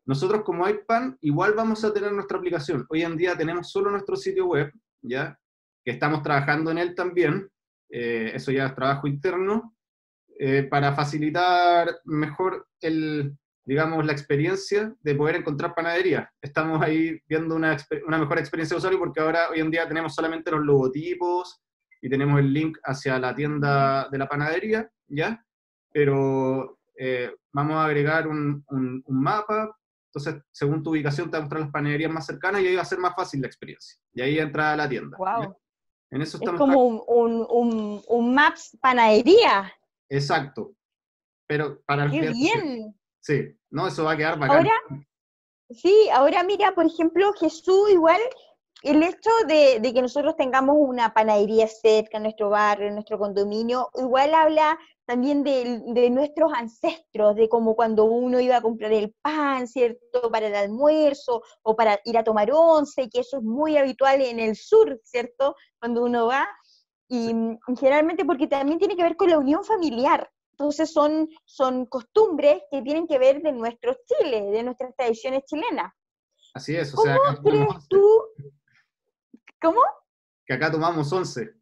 Nosotros como iPan igual vamos a tener nuestra aplicación. Hoy en día tenemos solo nuestro sitio web, ¿ya? Que estamos trabajando en él también. Eh, eso ya es trabajo interno. Eh, para facilitar mejor el, digamos, la experiencia de poder encontrar panadería. Estamos ahí viendo una, una mejor experiencia de usuario porque ahora hoy en día tenemos solamente los logotipos y tenemos el link hacia la tienda de la panadería, ¿ya? Pero eh, vamos a agregar un, un, un, mapa entonces, según tu ubicación, te va a mostrar las panaderías más cercanas y ahí va a ser más fácil la experiencia. Y ahí entra a la tienda. Wow. En eso estamos es como un, un, un, Maps panadería. Exacto. Pero para el ¡Qué bien! Sí, no, eso va a quedar bacán. Ahora, sí, ahora mira, por ejemplo, Jesús igual, el hecho de, de, que nosotros tengamos una panadería cerca en nuestro barrio, en nuestro condominio, igual habla también de, nuestros ancestros, de cómo cuando uno iba a comprar el pan, ¿cierto? Para el almuerzo o para ir a tomar once, que eso es muy habitual en el sur, ¿cierto? Cuando uno va. Y, generalmente porque también tiene que ver con la unión familiar. Entonces son, son costumbres que tienen que ver de nuestro Chile, de nuestras tradiciones chilenas. Así es, o sea, ¿Cómo crees tú? ¿Cómo? Que acá tomamos once.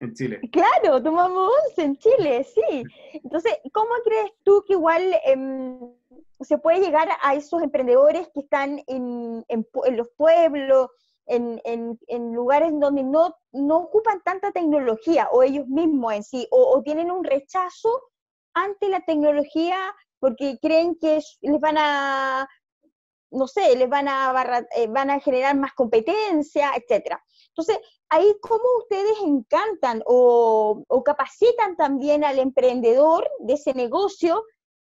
En Chile. Claro, tomamos once en Chile, sí. Entonces, ¿cómo crees tú que igual em, se puede llegar a esos emprendedores que están en, los pueblos, en, lugares donde no, no ocupan tanta tecnología, o ellos mismos en sí, o, tienen un rechazo ante la tecnología porque creen que les van a, no sé, les van a, eh, van a generar más competencia, etcétera. Entonces, ahí cómo ustedes encantan o, capacitan también al emprendedor de ese negocio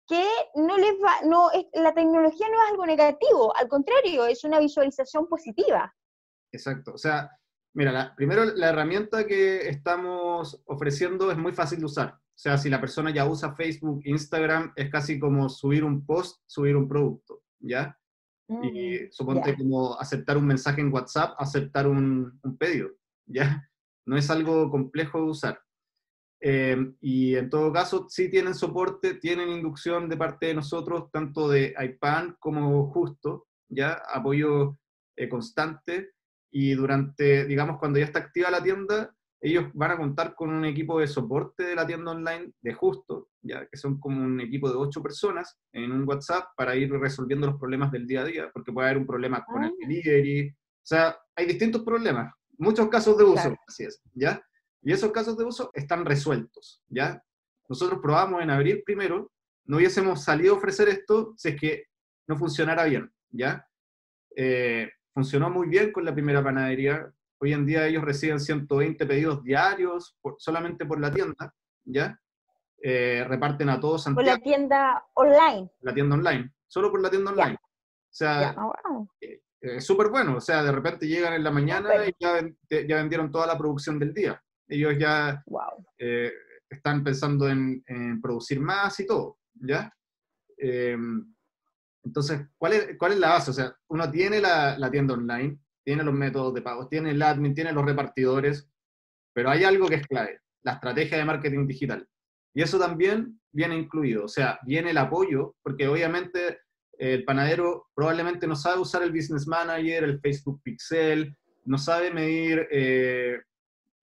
que no les va, no, la tecnología no es algo negativo, al contrario, es una visualización positiva. Exacto, o sea, mira, primero la herramienta que estamos ofreciendo es muy fácil de usar. O sea, si la persona ya usa Facebook, Instagram, es casi como subir un post, subir un producto, ¿ya? Y mm, suponte como aceptar un mensaje en WhatsApp, aceptar un, pedido, ¿ya? No es algo complejo de usar. Eh, y en todo caso, sí tienen soporte, tienen inducción de parte de nosotros, tanto de IPAN como Justo, ¿ya? Apoyo eh, constante. Y durante, digamos, cuando ya está activa la tienda, ellos van a contar con un equipo de soporte de la tienda online de justo, ya que son como un equipo de ocho personas en un WhatsApp para ir resolviendo los problemas del día a día, porque puede haber un problema con el ah. delivery, o sea, hay distintos problemas, muchos casos de uso, así es, ¿ya? Y esos casos de uso están resueltos, ¿ya? Nosotros probamos en abril primero, no hubiésemos salido a ofrecer esto si es que no funcionara bien, ¿ya? Eh, funcionó muy bien con la primera panadería, Hoy en día ellos reciben 120 pedidos diarios solamente por la tienda, ¿ya? Eh, reparten a todos Por la tienda online. La tienda online, solo por la tienda online. O sea, ah, eh, es súper bueno. O sea, de repente llegan en la mañana y ya, ya, vendieron toda la producción del día. Ellos ya eh, están pensando en, producir más y todo, ¿ya? entonces, ¿cuál es, ¿cuál es la base? O sea, uno tiene la, la tienda online, tiene los métodos de pago, tiene el admin, tiene los repartidores, pero hay algo que es clave, la estrategia de marketing digital. Y eso también viene incluido, o sea, viene el apoyo, porque obviamente el panadero probablemente no sabe usar el Business Manager, el Facebook Pixel, no sabe medir eh,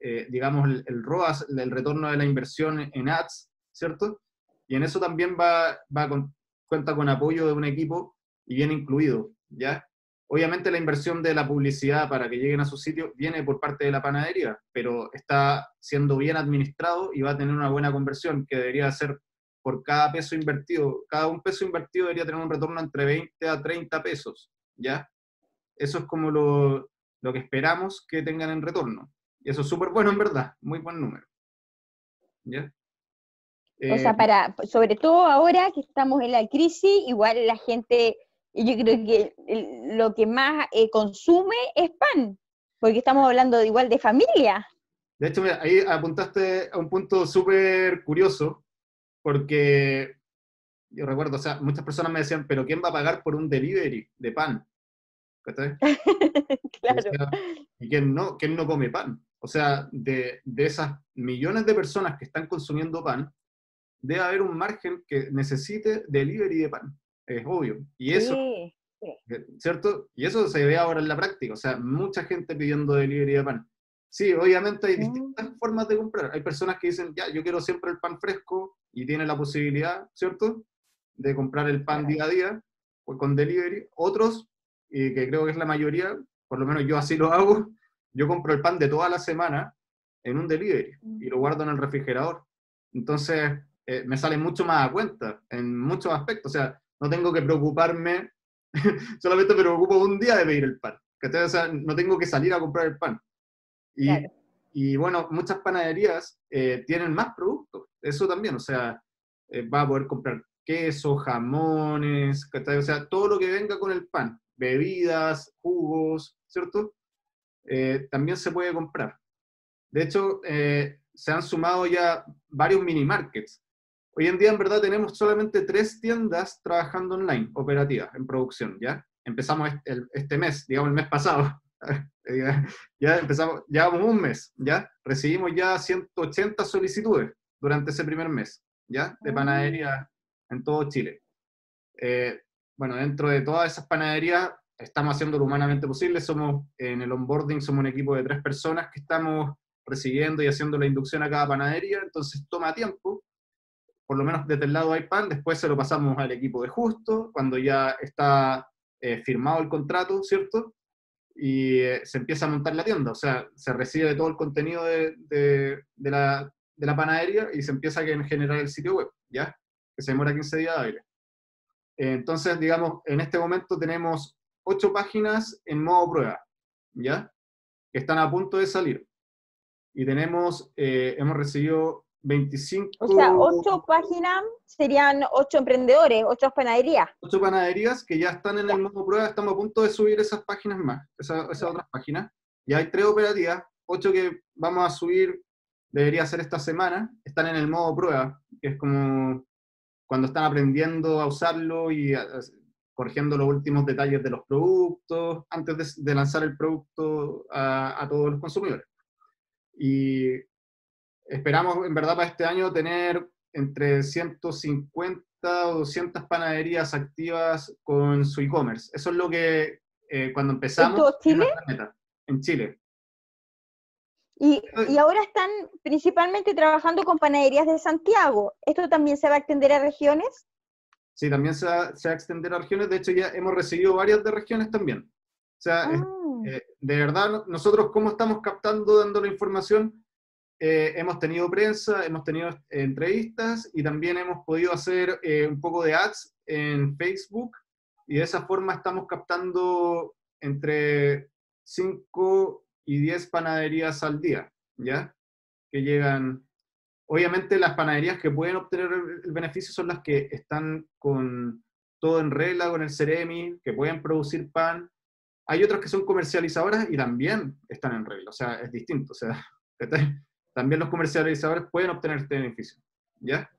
eh, digamos, el, ROAS, el retorno de la inversión en ads, ¿cierto? Y en eso también va, va con, cuenta con apoyo de un equipo y viene incluido, ¿ya? Obviamente la inversión de la publicidad para que lleguen a su sitio viene por parte de la panadería, pero está siendo bien administrado y va a tener una buena conversión que debería ser por cada peso invertido. Cada un peso invertido debería tener un retorno entre 20 a 30 pesos, ¿ya? Eso es como lo, lo que esperamos que tengan en retorno. Y eso es súper bueno en verdad, muy buen número. ¿Ya? o sea, eh, para, sobre todo ahora que estamos en la crisis, igual la gente yo creo que lo que más eh, consume es pan, porque estamos hablando de, igual de familia. De hecho, ahí apuntaste a un punto súper curioso, porque yo recuerdo, o sea, muchas personas me decían, pero ¿quién va a pagar por un delivery de pan? claro. ¿Y quién no, quién no come pan? O sea, de, de esas millones de personas que están consumiendo pan, debe haber un margen que necesite delivery de pan es obvio. Y eso, eh, ¿cierto? Y eso se ve ahora en la práctica, o sea, mucha gente pidiendo delivery de pan. Sí, obviamente hay distintas mm. formas de comprar. Hay personas que dicen, ya, yo quiero siempre el pan fresco y tiene la posibilidad, ¿cierto? De comprar el pan día a día pues, con delivery. Otros, y que creo que es la mayoría, por lo menos yo así lo hago, yo compro el pan de toda la semana en un delivery y lo guardo en el refrigerador. Entonces, eh, me sale mucho más a cuenta en muchos aspectos. O sea, no tengo que preocuparme, solamente me preocupo un día de pedir el pan. O sea, no tengo que salir a comprar el pan. Y, y bueno, muchas panaderías eh, tienen más productos, eso también, o sea, eh, va a poder comprar queso, jamones, o sea, todo lo que venga con el pan, bebidas, jugos, ¿cierto? Eh, también se puede comprar. De hecho, se han sumado ya varios mini markets Hoy en día, en verdad, tenemos solamente tres tiendas trabajando online, operativas, en producción, ¿ya? Empezamos este, mes, digamos el mes pasado, ya empezamos, llevamos un mes, ¿ya? Recibimos ya 180 solicitudes durante ese primer mes, ¿ya? De panadería en todo Chile. Eh, bueno, dentro de todas esas panaderías estamos haciendo lo humanamente posible, somos en el onboarding, somos un equipo de tres personas que estamos recibiendo y haciendo la inducción a cada panadería, entonces toma tiempo, por lo menos desde el lado de IPAN, después se lo pasamos al equipo de justo, cuando ya está eh, firmado el contrato, ¿cierto? Y eh, se empieza a montar la tienda, o sea, se recibe todo el contenido de, de, la, de la, panadería y se empieza a generar el sitio web, ¿ya? Que se demora 15 días de aire. entonces, digamos, en este momento tenemos ocho páginas en modo prueba, ¿ya? Que están a punto de salir. Y tenemos, eh, hemos recibido 25... O sea, ocho páginas serían ocho emprendedores, ocho panaderías. Ocho panaderías que ya están en el modo prueba, estamos a punto de subir esas páginas más, esas, otras páginas. Y hay tres operativas, ocho que vamos a subir, debería ser esta semana, están en el modo prueba, que es como cuando están aprendiendo a usarlo y corrigiendo los últimos detalles de los productos antes de, lanzar el producto a, a todos los consumidores. Y esperamos en verdad para este año tener entre 150 o 200 panaderías activas con su e-commerce. Eso es lo que eh, cuando empezamos... ¿En Chile? En Chile. Y, y, ahora están principalmente trabajando con panaderías de Santiago. ¿Esto también se va a extender a regiones? Sí, también se va, se va a extender a regiones. De hecho, ya hemos recibido varias de regiones también. O sea, ah. eh, de verdad, nosotros cómo estamos captando, dando la información, eh, hemos tenido prensa, hemos tenido entrevistas y también hemos podido hacer eh, un poco de ads en Facebook y de esa forma estamos captando entre 5 y 10 panaderías al día, ¿ya? Que llegan... Obviamente las panaderías que pueden obtener el beneficio son las que están con todo en regla con el Ceremi, que pueden producir pan. Hay otras que son comercializadoras y también están en regla, o sea, es distinto, o sea, también los comercializadores pueden obtener este beneficio. ¿Ya?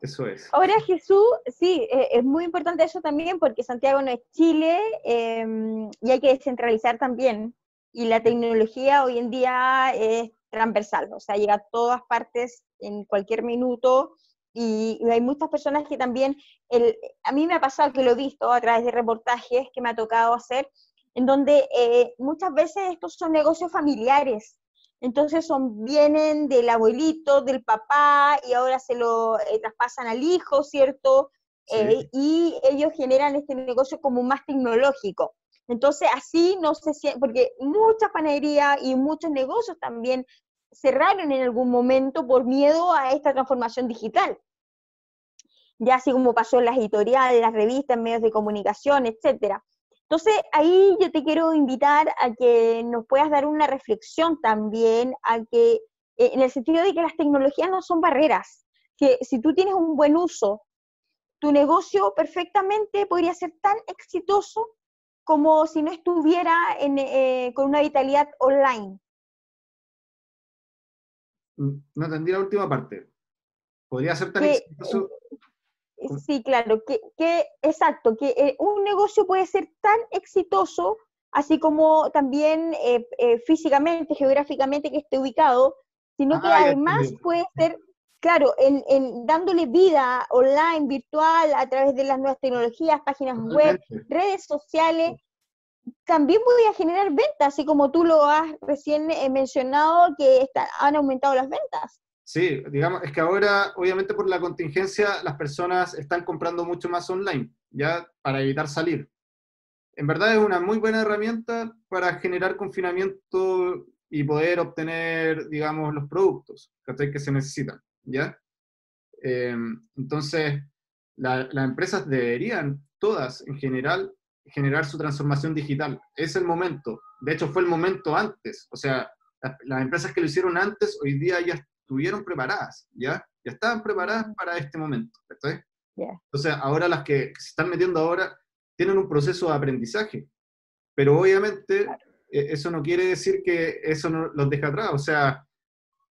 Eso es. Ahora Jesús, sí, eh, es muy importante eso también porque Santiago no es Chile em, y hay que descentralizar también. Y la tecnología hoy en día es transversal, o sea, llega a todas partes en cualquier minuto y, hay muchas personas que también, el, a mí me ha pasado que lo he visto a través de reportajes que me ha tocado hacer, en donde eh, muchas veces estos son negocios familiares entonces son, vienen del abuelito, del papá, y ahora se lo eh, traspasan al hijo, ¿cierto? Eh, y ellos generan este negocio como más tecnológico. Entonces, así no se siente, porque muchas panaderías y muchos negocios también cerraron en algún momento por miedo a esta transformación digital. Ya así como pasó en las editoriales, las revistas, medios de comunicación, etcétera. Entonces, ahí yo te quiero invitar a que nos puedas dar una reflexión también, a que, eh, en el sentido de que las tecnologías no son barreras, que si tú tienes un buen uso, tu negocio perfectamente podría ser tan exitoso como si no estuviera eh, con una vitalidad online. Mm, no entendí la última parte. Podría ser tan exitoso. Eh, sí, claro, que, exacto, que eh, un negocio puede ser tan exitoso, así como también físicamente, geográficamente que esté ubicado, sino que ah, además puede ser, claro, en, dándole vida online, virtual, a través de las nuevas tecnologías, páginas web, redes sociales, también podría generar ventas, así como tú lo has recién eh, mencionado, que han aumentado las ventas. Sí, digamos, es que ahora, obviamente por la contingencia, las personas están comprando mucho más online, ya para evitar salir. En verdad es una muy buena herramienta para generar confinamiento y poder obtener, digamos, los productos que se necesitan, ¿ya? Em, entonces, las empresas deberían, todas en general, generar su transformación digital. Es el momento. De hecho, fue el momento antes. O sea, las, empresas que lo hicieron antes, hoy día ya estuvieron preparadas, ¿ya? Ya estaban preparadas para este momento. Entonces, ahora las que se están metiendo ahora tienen un proceso de aprendizaje. Pero obviamente e, eso no quiere decir que eso no los deja atrás. O sea,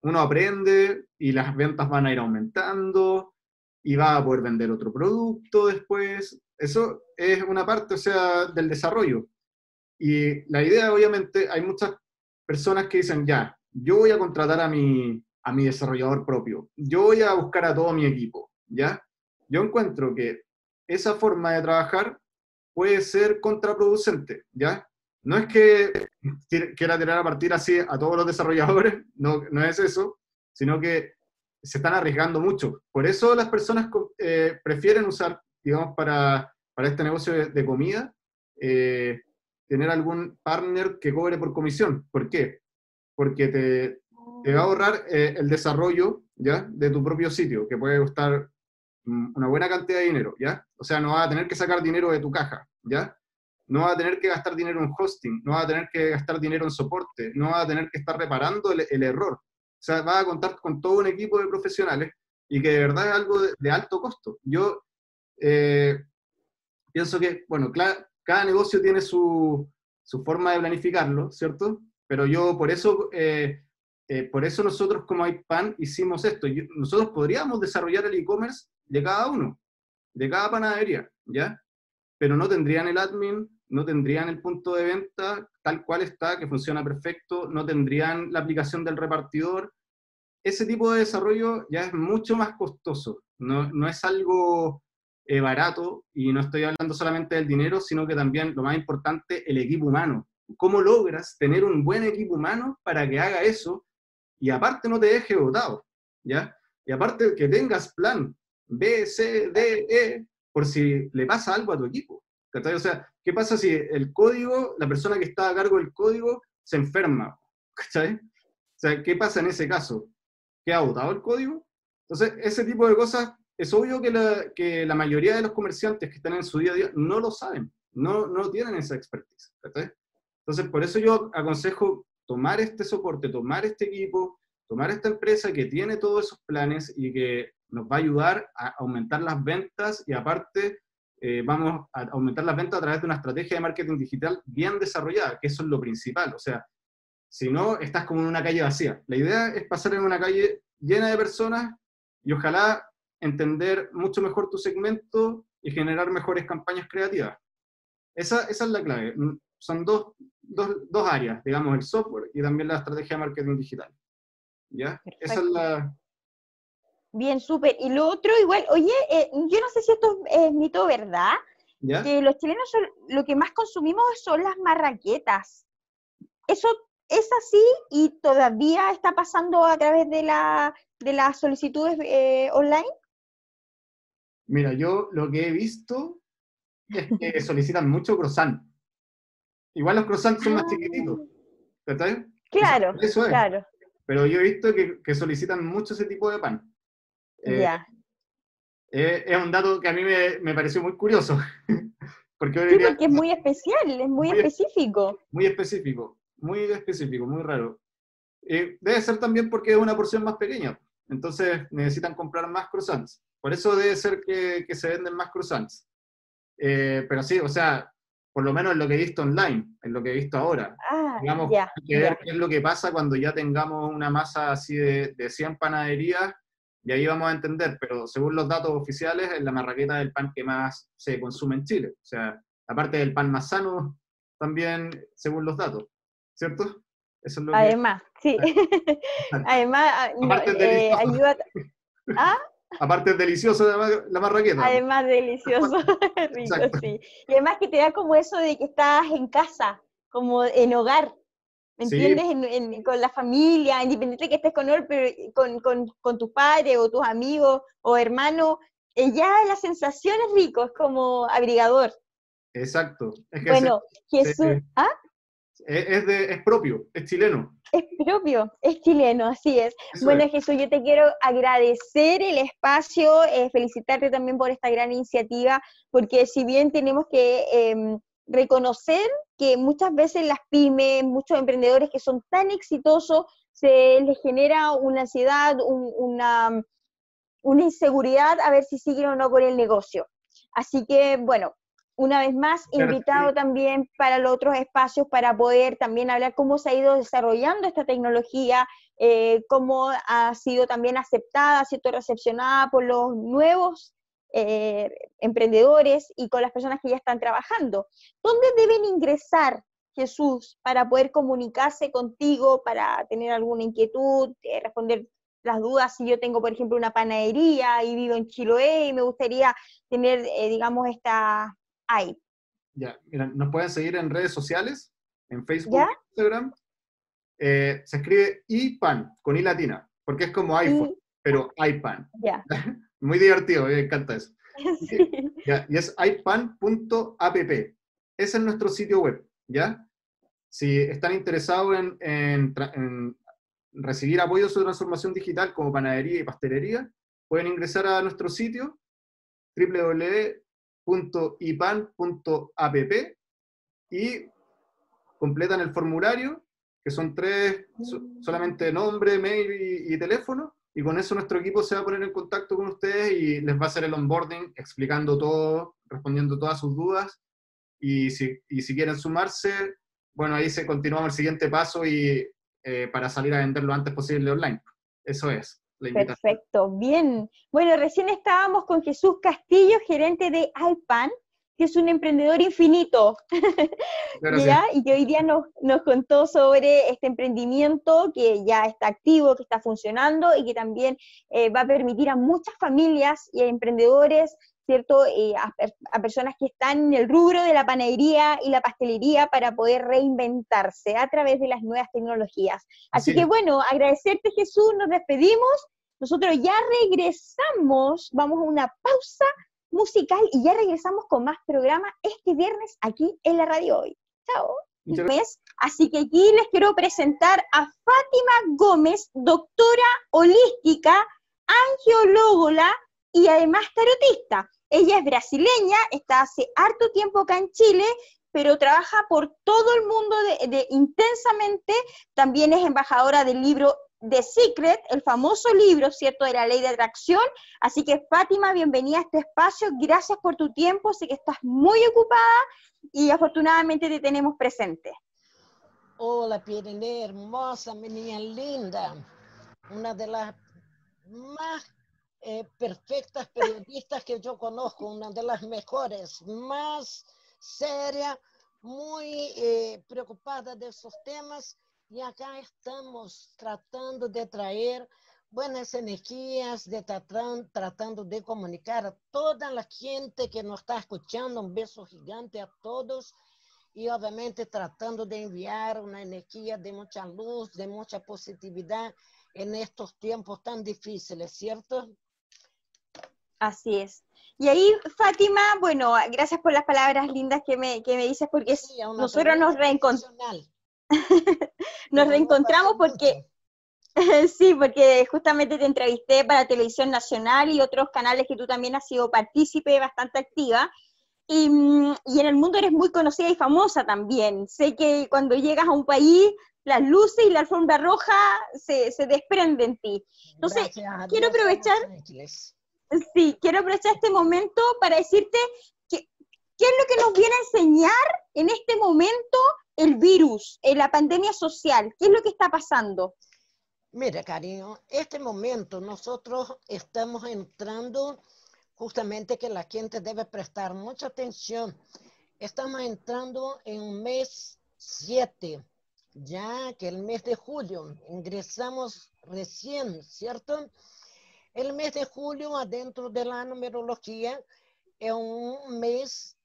uno aprende y las ventas van a ir aumentando y va a poder vender otro producto después. Eso es una parte, o sea, del desarrollo. Y la idea, obviamente, hay muchas personas que dicen, ya, yo voy a contratar a mi, a mi desarrollador propio, yo voy a buscar a todo mi equipo, ¿ya? Yo encuentro que esa forma de trabajar puede ser contraproducente, ¿ya? No es que quiera tirar a partir así a todos los desarrolladores, no, no es eso, sino que se están arriesgando mucho. Por eso las personas eh, prefieren usar, digamos, para, para este negocio de, comida, eh, tener algún partner que cobre por comisión. ¿Por qué? Porque te, te va a ahorrar eh, el desarrollo ¿ya? de tu propio sitio, que puede costar mm, una buena cantidad de dinero, ¿ya? O sea, no vas a tener que sacar dinero de tu caja, ¿ya? No vas a tener que gastar dinero en hosting, no vas a tener que gastar dinero en soporte, no vas a tener que estar reparando el, error, o sea, va a contar con todo un equipo de profesionales y que de verdad es algo de, alto costo. Yo eh, pienso que, bueno, cada negocio tiene su, forma de planificarlo, ¿cierto? Pero yo por eso, eh, eh, por eso nosotros como IPAN hicimos esto. nosotros podríamos desarrollar el e-commerce de cada uno, de cada panadería, ¿ya? Pero no tendrían el admin, no tendrían el punto de venta tal cual está, que funciona perfecto, no tendrían la aplicación del repartidor. Ese tipo de desarrollo ya es mucho más costoso, no, no es algo eh, barato y no estoy hablando solamente del dinero, sino que también, lo más importante, el equipo humano. ¿Cómo logras tener un buen equipo humano para que haga eso y aparte no te deje votado? ¿Ya? Y aparte que tengas plan B, C, D, E, por si le pasa algo a tu equipo. O sea, ¿qué pasa si el código, la persona que está a cargo del código, se enferma? ¿Cachai? O sea, ¿qué pasa en ese caso? ¿Queda votado el código? Entonces, ese tipo de cosas, es obvio que la, que la mayoría de los comerciantes que están en su día a día no lo saben, no, no tienen esa expertise. Entonces, por eso yo aconsejo tomar este soporte, tomar este equipo, tomar esta empresa que tiene todos esos planes y que nos va a ayudar a aumentar las ventas y aparte eh, vamos a aumentar las ventas a través de una estrategia de marketing digital bien desarrollada, que eso es lo principal. O sea, si no, estás como en una calle vacía. La idea es pasar en una calle llena de personas y ojalá entender mucho mejor tu segmento y generar mejores campañas creativas. Esa, es la clave. Mm, son dos, dos, dos, áreas, digamos, el software y también la estrategia de marketing digital. ¿Ya? Esa es la, Bien, súper. Y lo otro, igual, oye, eh, yo no sé si esto es mito verdad, que los chilenos lo que más consumimos son las marraquetas. ¿Eso ¿Es así y todavía está pasando a través de, la, de las solicitudes eh, online? Mira, yo lo que he visto es que solicitan mucho croissant. Igual los croissants son más chiquititos. ¿Verdad? Claro, eso es. claro. Pero yo he visto que, solicitan mucho ese tipo de pan. Eh, ya. es un dato que a mí me, pareció muy curioso. porque, sí, porque es muy especial, es muy, específico. Muy específico, muy específico, muy raro. debe ser también porque es una porción más pequeña. Entonces necesitan comprar más croissants. Por eso debe ser que, se venden más croissants. Eh, pero sí, o sea, por lo menos en lo que he visto online, en lo que he visto ahora. Ah, Digamos, hay que ver qué es lo que pasa cuando ya tengamos una masa así de, de 100 panaderías, y ahí vamos a entender, pero según los datos oficiales, es la marraqueta del pan que más se consume en Chile. O sea, aparte del pan más sano, también según los datos, ¿cierto? Eso es lo Además, sí. Además, ah, eh, ayuda... ¿Ah? Aparte es delicioso la, marraqueta. Además delicioso, rico, sí. Y además que te da como eso de que estás en casa, como en hogar, ¿me entiendes? con la familia, independiente de que estés con él, pero con, con, con tus padres o tus amigos o hermanos, eh, ya la sensación es rico, es como abrigador. Exacto. bueno, Jesús, ¿ah? Es, de, es propio, es chileno. Es propio, es chileno, así es. bueno, Jesús, yo te quiero agradecer el espacio, eh, felicitarte también por esta gran iniciativa, porque si bien tenemos que em, reconocer que muchas veces las pymes, muchos emprendedores que son tan exitosos, se les genera una ansiedad, una, una inseguridad a ver si siguen o no con el negocio. Así que, bueno, una vez más, invitado también para los otros espacios para poder también hablar cómo se ha ido desarrollando esta tecnología, eh, cómo ha sido también aceptada, sido recepcionada por los nuevos eh, emprendedores y con las personas que ya están trabajando. ¿Dónde deben ingresar, Jesús, para poder comunicarse contigo, para tener alguna inquietud, eh, responder las dudas si yo tengo, por ejemplo, una panadería y vivo en Chiloé y me gustaría tener, digamos, esta ya, mira, nos pueden seguir en redes sociales, en Facebook, Instagram. Eh, se escribe iPan, con i latina, porque es como iPhone, pero iPan. Ya. Muy divertido, me encanta eso. y es ipan.app. Ese es nuestro sitio web, ¿ya? Si están interesados en, en recibir apoyo sobre transformación digital como panadería y pastelería, pueden ingresar a nuestro sitio www .ipan.app y completan el formulario, que son tres, solamente nombre, mail y, teléfono, y con eso nuestro equipo se va a poner en contacto con ustedes y les va a hacer el onboarding explicando todo, respondiendo todas sus dudas, y si, y si quieren sumarse, bueno, ahí se continúa el siguiente paso y eh, para salir a vender lo antes posible online. Eso es. Perfecto, bien. Bueno, recién estábamos con Jesús Castillo, gerente de iPan, que es un emprendedor infinito, y que hoy día nos, contó sobre este emprendimiento que ya está activo, que está funcionando y que también eh, va a permitir a muchas familias y a emprendedores ¿cierto? Eh, a, personas que están en el rubro de la panadería y la pastelería para poder reinventarse a través de las nuevas tecnologías. Así, que bueno, agradecerte Jesús, nos despedimos. Nosotros ya regresamos, vamos a una pausa musical y ya regresamos con más programa este viernes aquí en la radio hoy. Chao. Así que aquí les quiero presentar a Fátima Gómez, doctora holística, angiológola y además tarotista. Ella es brasileña, está hace harto tiempo acá en Chile, pero trabaja por todo el mundo de, intensamente. También es embajadora del libro The Secret, el famoso libro, ¿cierto?, de la ley de atracción. Así que Fátima, bienvenida a este espacio. Gracias por tu tiempo. Sé que estás muy ocupada y afortunadamente te tenemos presente. Hola, Pirine, hermosa, mi niña linda. Una de las más eh, perfectas periodistas que yo conozco, una de las mejores, más seria, muy eh, preocupada de esos temas. Y acá estamos tratando de traer buenas energías, tratando de comunicar a toda la gente que nos está escuchando. Un beso gigante a todos. y obviamente tratando de enviar una energía de mucha luz, de mucha positividad en estos tiempos tan difíciles, ¿cierto? Así es. Y ahí, Fátima, bueno, gracias por las palabras lindas que me, que me dices, porque nosotros nos reencontramos. nos reencontramos porque, sí, porque justamente te entrevisté para Televisión Nacional y otros canales que tú también has sido partícipe bastante activa. Y, y, en el mundo eres muy conocida y famosa también. Sé que cuando llegas a un país, las luces y la alfombra roja se, se desprenden de ti. Entonces, quiero aprovechar... Sí, quiero aprovechar este momento para decirte que, qué es lo que nos viene a enseñar en este momento el virus, en la pandemia social. ¿Qué es lo que está pasando? Mira, cariño, este momento nosotros estamos entrando justamente que la gente debe prestar mucha atención. Estamos entrando en un mes 7, ya que el mes de julio ingresamos recién, ¿cierto? El mes de julio, adentro de la numerología, es un mes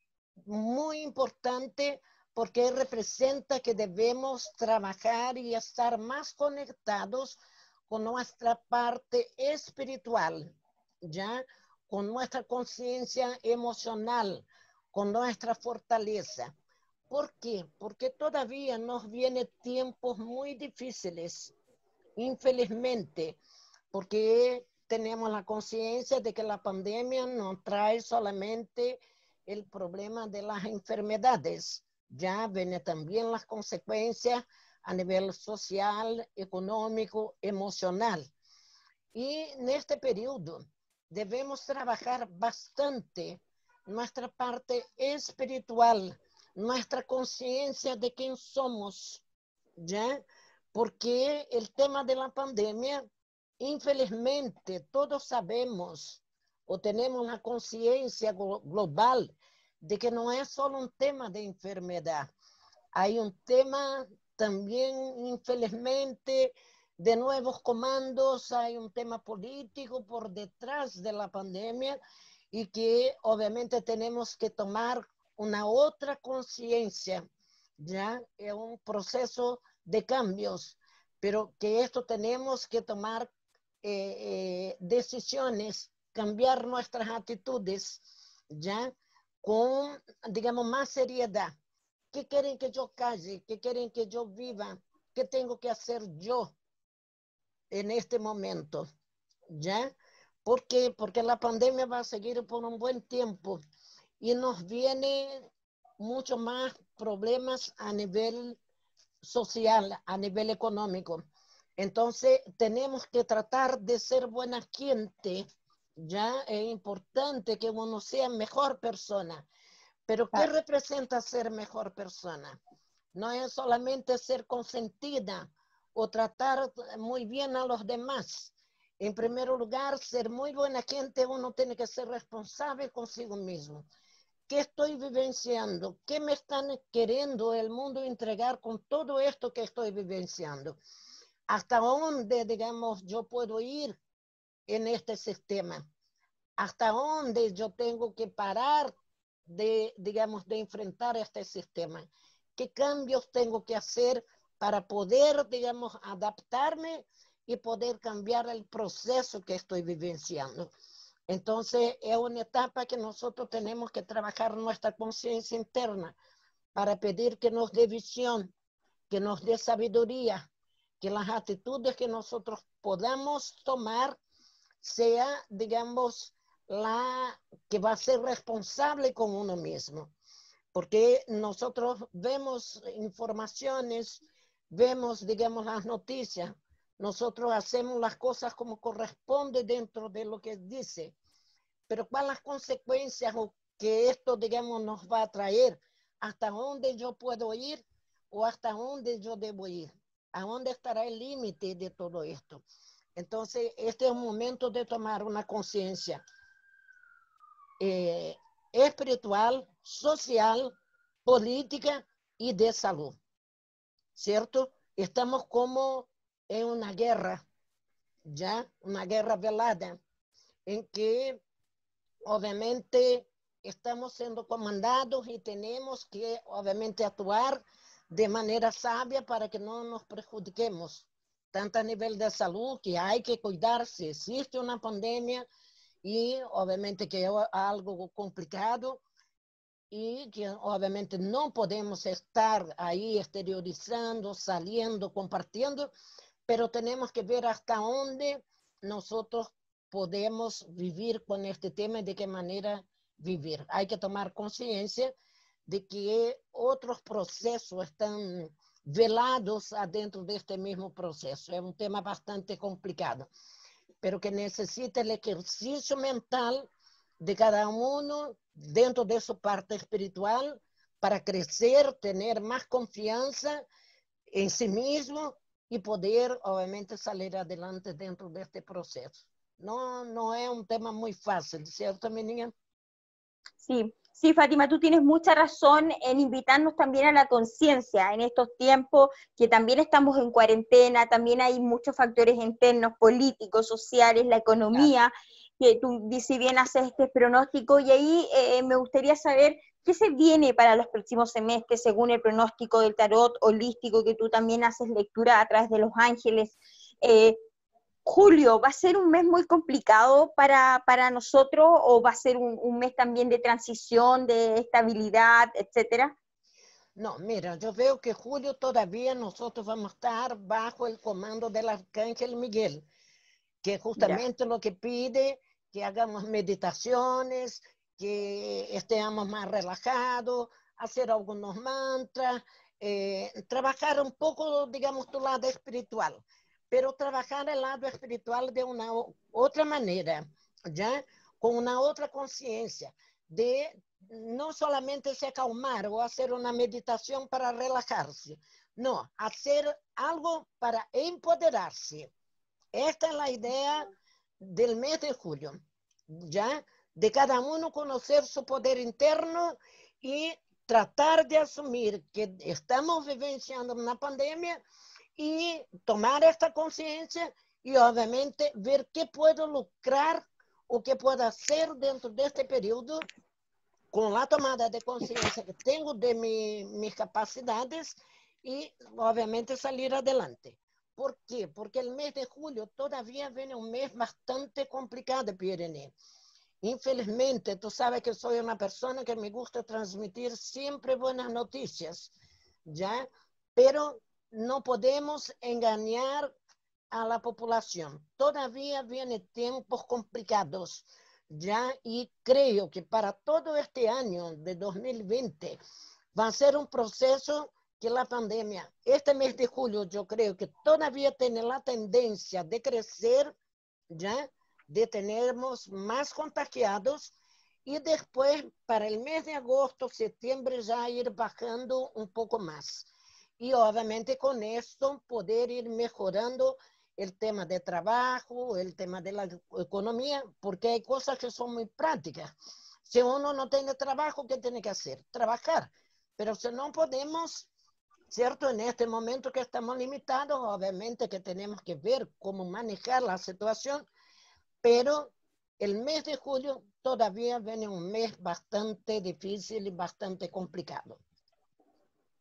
muy importante porque representa que debemos trabajar y estar más conectados con nuestra parte espiritual, ¿ya? Con nuestra conciencia emocional, con nuestra fortaleza. ¿Por qué? Porque todavía nos vienen tiempos muy difíciles, infelizmente, porque tenemos la conciencia de que la pandemia no trae solamente el problema de las enfermedades, ya vienen también las consecuencias a nivel social, económico, emocional. Y en este periodo debemos trabajar bastante nuestra parte espiritual, nuestra conciencia de quién somos, ¿ya? Porque el tema de la pandemia Infelizmente, todos sabemos o tenemos la conciencia global de que no es solo un tema de enfermedad. Hay un tema también, infelizmente, de nuevos comandos, hay un tema político por detrás de la pandemia y que obviamente tenemos que tomar una otra conciencia, ya es un proceso de cambios, pero que esto tenemos que tomar eh, eh, decisiones, cambiar nuestras actitudes, ¿ya? Con, digamos, más seriedad. ¿Qué quieren que yo calle? ¿Qué quieren que yo viva? ¿Qué tengo que hacer yo en este momento? ¿Ya? ¿Por qué? Porque la pandemia va a seguir por un buen tiempo y nos viene mucho más problemas a nivel social, a nivel económico. Entonces, tenemos que tratar de ser buena gente, ya es importante que uno sea mejor persona. Pero, ¿qué representa ser mejor persona? No es solamente ser consentida o tratar muy bien a los demás. En primer lugar, ser muy buena gente, uno tiene que ser responsable consigo mismo. ¿Qué estoy vivenciando? ¿Qué me están queriendo el mundo entregar con todo esto que estoy vivenciando? Hasta dónde, digamos, yo puedo ir en este sistema, hasta dónde yo tengo que parar de, digamos, de enfrentar este sistema, qué cambios tengo que hacer para poder, digamos, adaptarme y poder cambiar el proceso que estoy vivenciando. Entonces, es una etapa que nosotros tenemos que trabajar nuestra conciencia interna para pedir que nos dé visión, que nos dé sabiduría, que las actitudes que nosotros podamos tomar sea, digamos, la que va a ser responsable con uno mismo. Porque nosotros vemos informaciones, vemos, digamos, las noticias, nosotros hacemos las cosas como corresponde dentro de lo que dice. Pero ¿cuáles las consecuencias que esto, digamos, nos va a traer? ¿Hasta dónde yo puedo ir o hasta dónde yo debo ir? ¿A dónde estará el límite de todo esto? Entonces, este es un momento de tomar una conciencia eh, espiritual, social, política y de salud. ¿Cierto? Estamos como en una guerra, ya, una guerra velada, en que obviamente estamos siendo comandados y tenemos que, obviamente, actuar de manera sabia para que no nos perjudiquemos, tanto a nivel de salud, que hay que cuidarse, existe una pandemia y obviamente que es algo complicado y que obviamente no podemos estar ahí exteriorizando, saliendo, compartiendo, pero tenemos que ver hasta dónde nosotros podemos vivir con este tema y de qué manera vivir. Hay que tomar conciencia de que otros procesos están velados adentro de este mismo proceso. Es un tema bastante complicado, pero que necesita el ejercicio mental de cada uno dentro de su parte espiritual para crecer, tener más confianza en sí mismo y poder, obviamente, salir adelante dentro de este proceso. No, no es un tema muy fácil, ¿cierto, mi niña? Sí, sí, Fátima, tú tienes mucha razón en invitarnos también a la conciencia en estos tiempos que también estamos en cuarentena, también hay muchos factores internos, políticos, sociales, la economía, que tú, si bien haces este pronóstico, y ahí eh, me gustaría saber qué se viene para los próximos semestres según el pronóstico del tarot holístico, que tú también haces lectura a través de los ángeles. Eh, Julio, ¿va a ser un mes muy complicado para, para nosotros o va a ser un, un, mes también de transición, de estabilidad, etcétera? No, mira, yo veo que julio todavía nosotros vamos a estar bajo el comando del arcángel Miguel, que justamente ya. lo que pide que hagamos meditaciones, que estemos más relajados, hacer algunos mantras, eh, trabajar un poco, digamos, tu lado espiritual pero trabajar el lado espiritual de una otra manera, ¿ya? Con una otra conciencia, de no solamente se acalmar o hacer una meditación para relajarse, no, hacer algo para empoderarse. Esta es la idea del mes de julio, ¿ya? De cada uno conocer su poder interno y tratar de asumir que estamos vivenciando una pandemia y tomar esta conciencia y obviamente ver qué puedo lucrar o qué puedo hacer dentro de este periodo con la tomada de conciencia que tengo de mi, mis capacidades y obviamente salir adelante. ¿Por qué? Porque el mes de julio todavía viene un mes bastante complicado, Pirene. Infelizmente, tú sabes que soy una persona que me gusta transmitir siempre buenas noticias, ¿ya? Pero no podemos engañar a la población. Todavía vienen tiempos complicados, ya, y creo que para todo este año de 2020 va a ser un proceso que la pandemia, este mes de julio, yo creo que todavía tiene la tendencia de crecer, ya, de tenernos más contagiados y después para el mes de agosto, septiembre ya ir bajando un poco más y obviamente con esto poder ir mejorando el tema de trabajo, el tema de la economía, porque hay cosas que son muy prácticas. Si uno no tiene trabajo, ¿qué tiene que hacer? Trabajar. Pero si no podemos, ¿cierto? En este momento que estamos limitados, obviamente que tenemos que ver cómo manejar la situación, pero el mes de julio todavía viene un mes bastante difícil y bastante complicado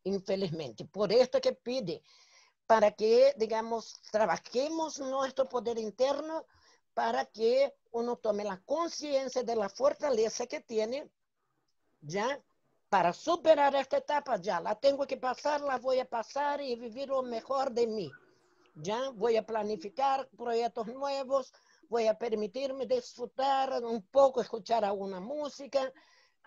infelizmente. Por esto que pide, para que, digamos, trabajemos nuestro poder interno para que uno tome la conciencia de la fortaleza que tiene, ya, para superar esta etapa, ya, la tengo que pasar, la voy a pasar y vivir lo mejor de mí. Ya, voy a planificar proyectos nuevos, voy a permitirme disfrutar un poco, escuchar alguna música,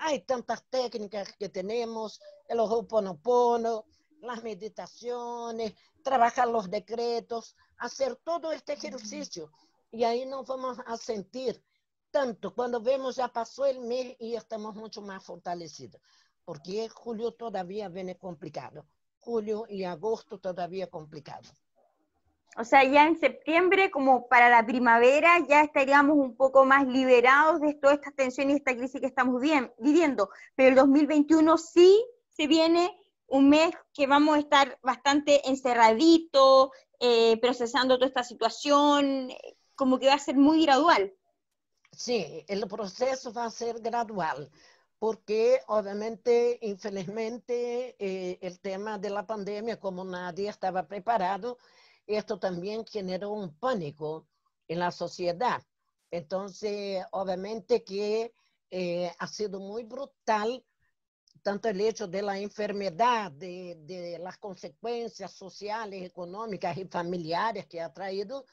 hay tantas técnicas que tenemos, el ho'oponopono, las meditaciones, trabajar los decretos, hacer todo este ejercicio. Y ahí nos vamos a sentir tanto cuando vemos ya pasó el mes y estamos mucho más fortalecidos. Porque julio todavía viene complicado. Julio y agosto todavía complicado. O sea, ya en septiembre, como para la primavera, ya estaríamos un poco más liberados de toda esta tensión y esta crisis que estamos viviendo. Pero el 2021 sí se viene un mes que vamos a estar bastante encerraditos, eh, procesando toda esta situación, como que va a ser muy gradual. Sí, el proceso va a ser gradual, porque obviamente, infelizmente, eh, el tema de la pandemia, como nadie estaba preparado, esto también generó un pánico en la sociedad. Entonces, obviamente que eh, ha sido muy brutal tanto el hecho de la enfermedad, de, de, las consecuencias sociales, económicas y familiares que ha traído,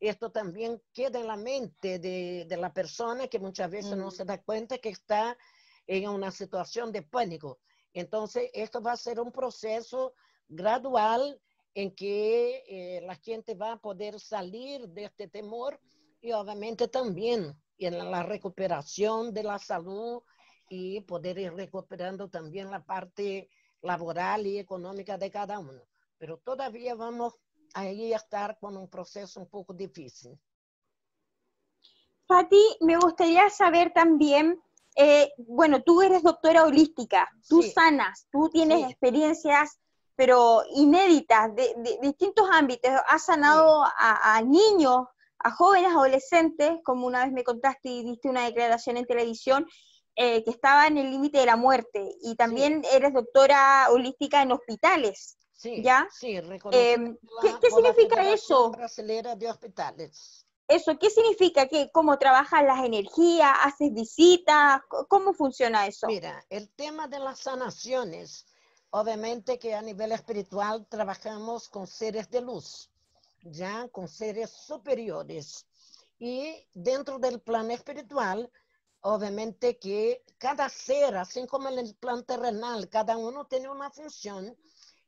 esto también queda en la mente de, de la persona que muchas veces mm. no se da cuenta que está en una situación de pánico. Entonces, esto va a ser un proceso gradual en que eh, la gente va a poder salir de este temor y obviamente también en la recuperación de la salud y poder ir recuperando también la parte laboral y económica de cada uno. Pero todavía vamos a estar con un proceso un poco difícil. Fati, me gustaría saber también eh, bueno, tú eres doctora holística, tú sanas, tú tienes experiencias, pero inéditas, de, distintos ámbitos. Has sanado a, niños, a jóvenes, adolescentes, como una vez me contaste y diste una declaración en televisión, eh, que estaba en el límite de la muerte. Y también eres doctora holística en hospitales. ¿Ya? Sí, eh, ¿Qué, ¿qué significa eso? de hospitales. ¿Eso qué significa? ¿Qué, ¿Cómo trabajas las energías? ¿Haces visitas? ¿Cómo funciona eso? Mira, el tema de las sanaciones, obviamente que a nivel espiritual trabajamos con seres de luz, ya con seres superiores. Y dentro del plan espiritual, obviamente que cada ser, así como en el plan terrenal, cada uno tiene una función,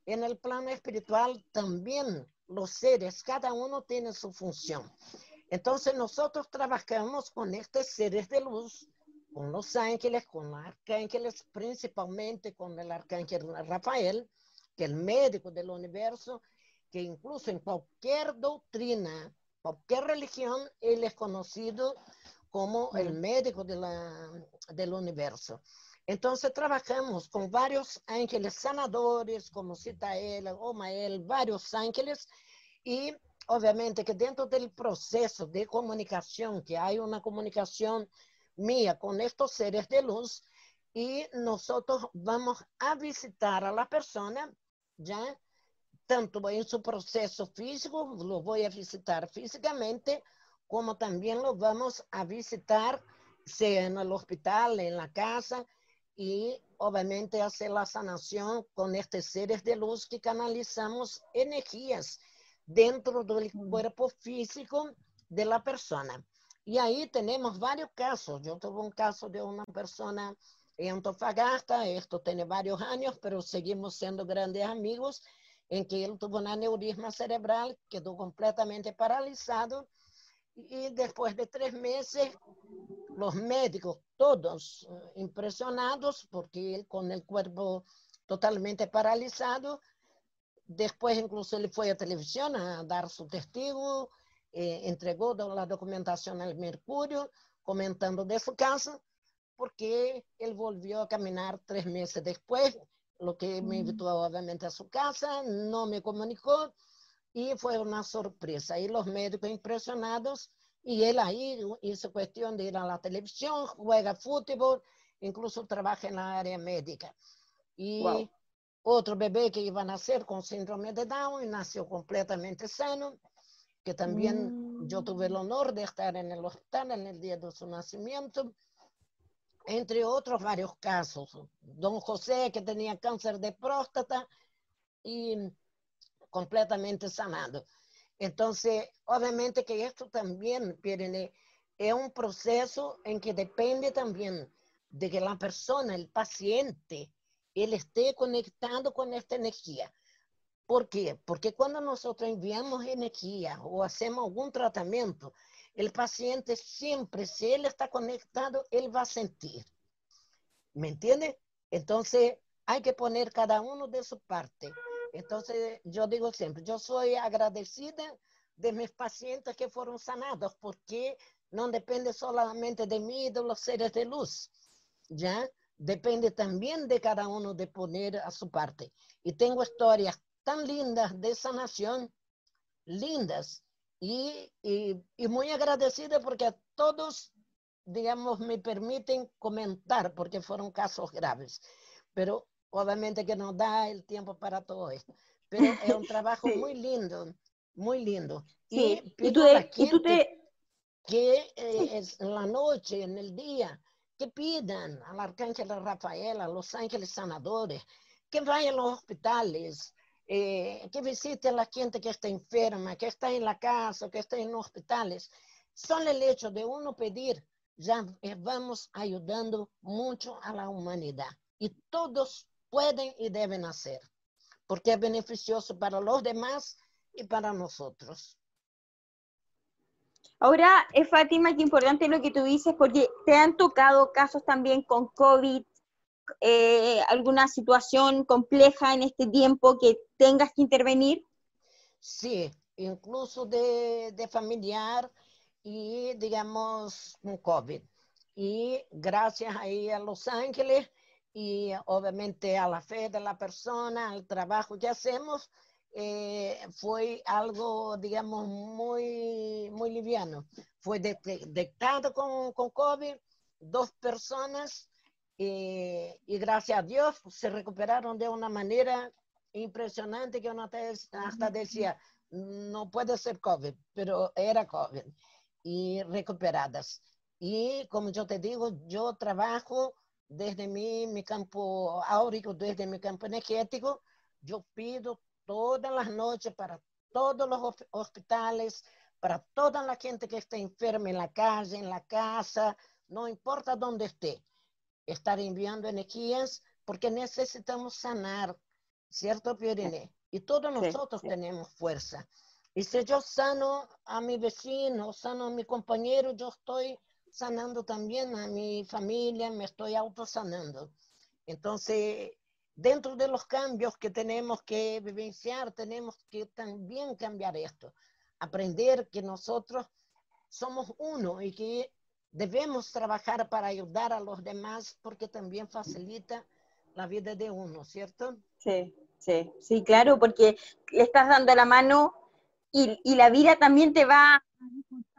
en el plano espiritual también los seres, cada uno tiene su función. Entonces nosotros trabajamos con estos seres de luz, con los ángeles, con los arcángeles, principalmente con el arcángel Rafael, que es el médico del universo, que incluso en cualquier doctrina, cualquier religión, él es conocido como el médico de la, del universo. Entonces trabajamos con varios ángeles sanadores, como Citael, Omael, varios ángeles, y obviamente que dentro del proceso de comunicación, que hay una comunicación mía con estos seres de luz, y nosotros vamos a visitar a la persona, ¿ya? Tanto en su proceso físico, lo voy a visitar físicamente, como también lo vamos a visitar, sea en el hospital, en la casa, y obviamente hacer la sanación con estos seres de luz que canalizamos energías dentro del cuerpo físico de la persona. Y ahí tenemos varios casos. Yo tuve un caso de una persona en Antofagasta, esto tiene varios años, pero seguimos siendo grandes amigos, en que él tuvo un aneurisma cerebral, quedó completamente paralizado y después de tres meses los médicos, todos eh, impresionados, porque él con el cuerpo totalmente paralizado, Después incluso él fue a televisión a dar su testigo, eh, entregó la documentación al Mercurio, comentando de su caso, porque él volvió a caminar tres meses después, lo que me invitó obviamente a su casa, no me comunicó y fue una sorpresa. Y los médicos impresionados, y él ahí hizo cuestión de ir a la televisión, juega fútbol, incluso trabaja en la área médica. Y otro bebé que iba a nacer con síndrome de Down y nació completamente sano, que también yo tuve el mm. honor de estar en el hospital en el día de su nacimiento, entre otros varios casos. Don José, que tenía cáncer de próstata y completamente sanado. Entonces, obviamente que esto también, Pirene, es un proceso en que depende también de que la persona, el paciente, él esté conectado con esta energía. ¿Por qué? Porque cuando nosotros enviamos energía o hacemos algún tratamiento, el paciente siempre, si él está conectado, él va a sentir. ¿Me entiende? Entonces, hay que poner cada uno de su parte. Entonces, yo digo siempre, yo soy agradecida de mis pacientes que fueron sanados, porque no depende solamente de mí y de los seres de luz, ¿ya? depende también de cada uno de poner a su parte. Y tengo historias tan lindas de sanación, lindas, y, y, muy agradecida porque a todos digamos, me permiten comentar porque fueron casos graves. Pero obviamente que no da el tiempo para todo esto. Pero es un trabajo muy lindo, muy lindo. y, tú, te... que eh, es en la noche, en el día, que pidan al arcángel Rafael, a los ángeles sanadores, que vayan a los hospitales, eh, que visiten a la gente que está enferma, que está en la casa, que está en los hospitales. Solo el hecho de uno pedir, ya eh, vamos ayudando mucho a la humanidad. Y todos pueden y deben hacer, porque es beneficioso para los demás y para nosotros. Ahora, es Fátima, qué importante lo que tú dices, porque te han tocado casos también con COVID, eh, alguna situación compleja en este tiempo que tengas que intervenir. Sí, incluso de, de familiar y, digamos, un COVID. Y gracias ahí a Los Ángeles, y obviamente a la fe de la persona, al trabajo que hacemos, eh, fue algo, digamos, muy, muy liviano. Fue detectado con, con COVID, dos personas, eh, y gracias a Dios se recuperaron de una manera impresionante que uno hasta decía, no puede ser COVID, pero era COVID, y recuperadas. Y como yo te digo, yo trabajo desde mi, mi campo áurico, desde mi campo energético, yo pido todas las noches para todos los hospitales, para toda la gente que está enferma en la calle, en la casa, no importa dónde esté, estar enviando energías porque necesitamos sanar, ¿cierto, Pierine? Y todos nosotros tenemos fuerza. Y si yo sano a mi vecino, sano a mi compañero, yo estoy sanando también a mi familia, me estoy autosanando. Entonces, dentro de los cambios que tenemos que vivenciar, tenemos que también cambiar esto, aprender que nosotros somos uno y que debemos trabajar para ayudar a los demás porque también facilita la vida de uno, ¿cierto? Sí, sí, sí, claro, porque le estás dando la mano y, y la vida también te va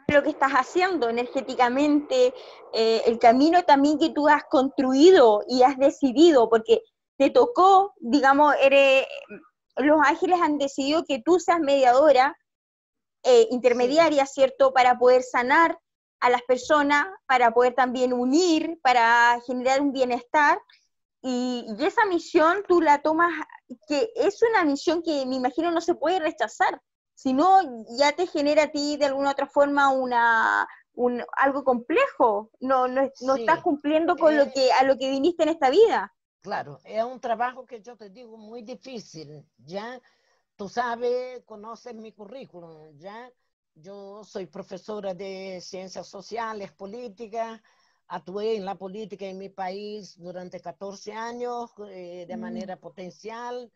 lo que estás haciendo energéticamente, eh, el camino también que tú has construido y has decidido, porque te tocó, digamos, eres, los ángeles han decidido que tú seas mediadora, eh, intermediaria, ¿cierto?, para poder sanar a las personas, para poder también unir, para generar un bienestar. Y, y, esa misión tú la tomas, que es una misión que me imagino no se puede rechazar, si no, ya te genera a ti de alguna otra forma una, un, algo complejo, no, no, estás cumpliendo con lo eh, que, a lo que viniste en esta vida. Claro, es un trabajo que yo te digo muy difícil, ya tú sabes, conoces mi currículum, ya yo soy profesora de ciencias sociales, políticas, actué en la política en mi país durante 14 años eh, de mm. manera potencial,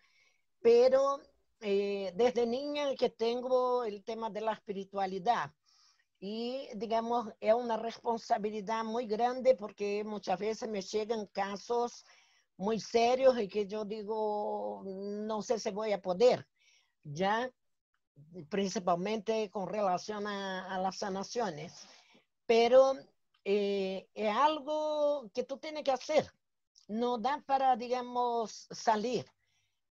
pero eh, desde niña que tengo el tema de la espiritualidad. Y digamos es una responsabilidad muy grande porque muchas veces me llegan casos muy serios y que yo digo no sé si voy a poder ya principalmente con relación a, las sanaciones pero eh, es algo que tú tienes que hacer no da para digamos salir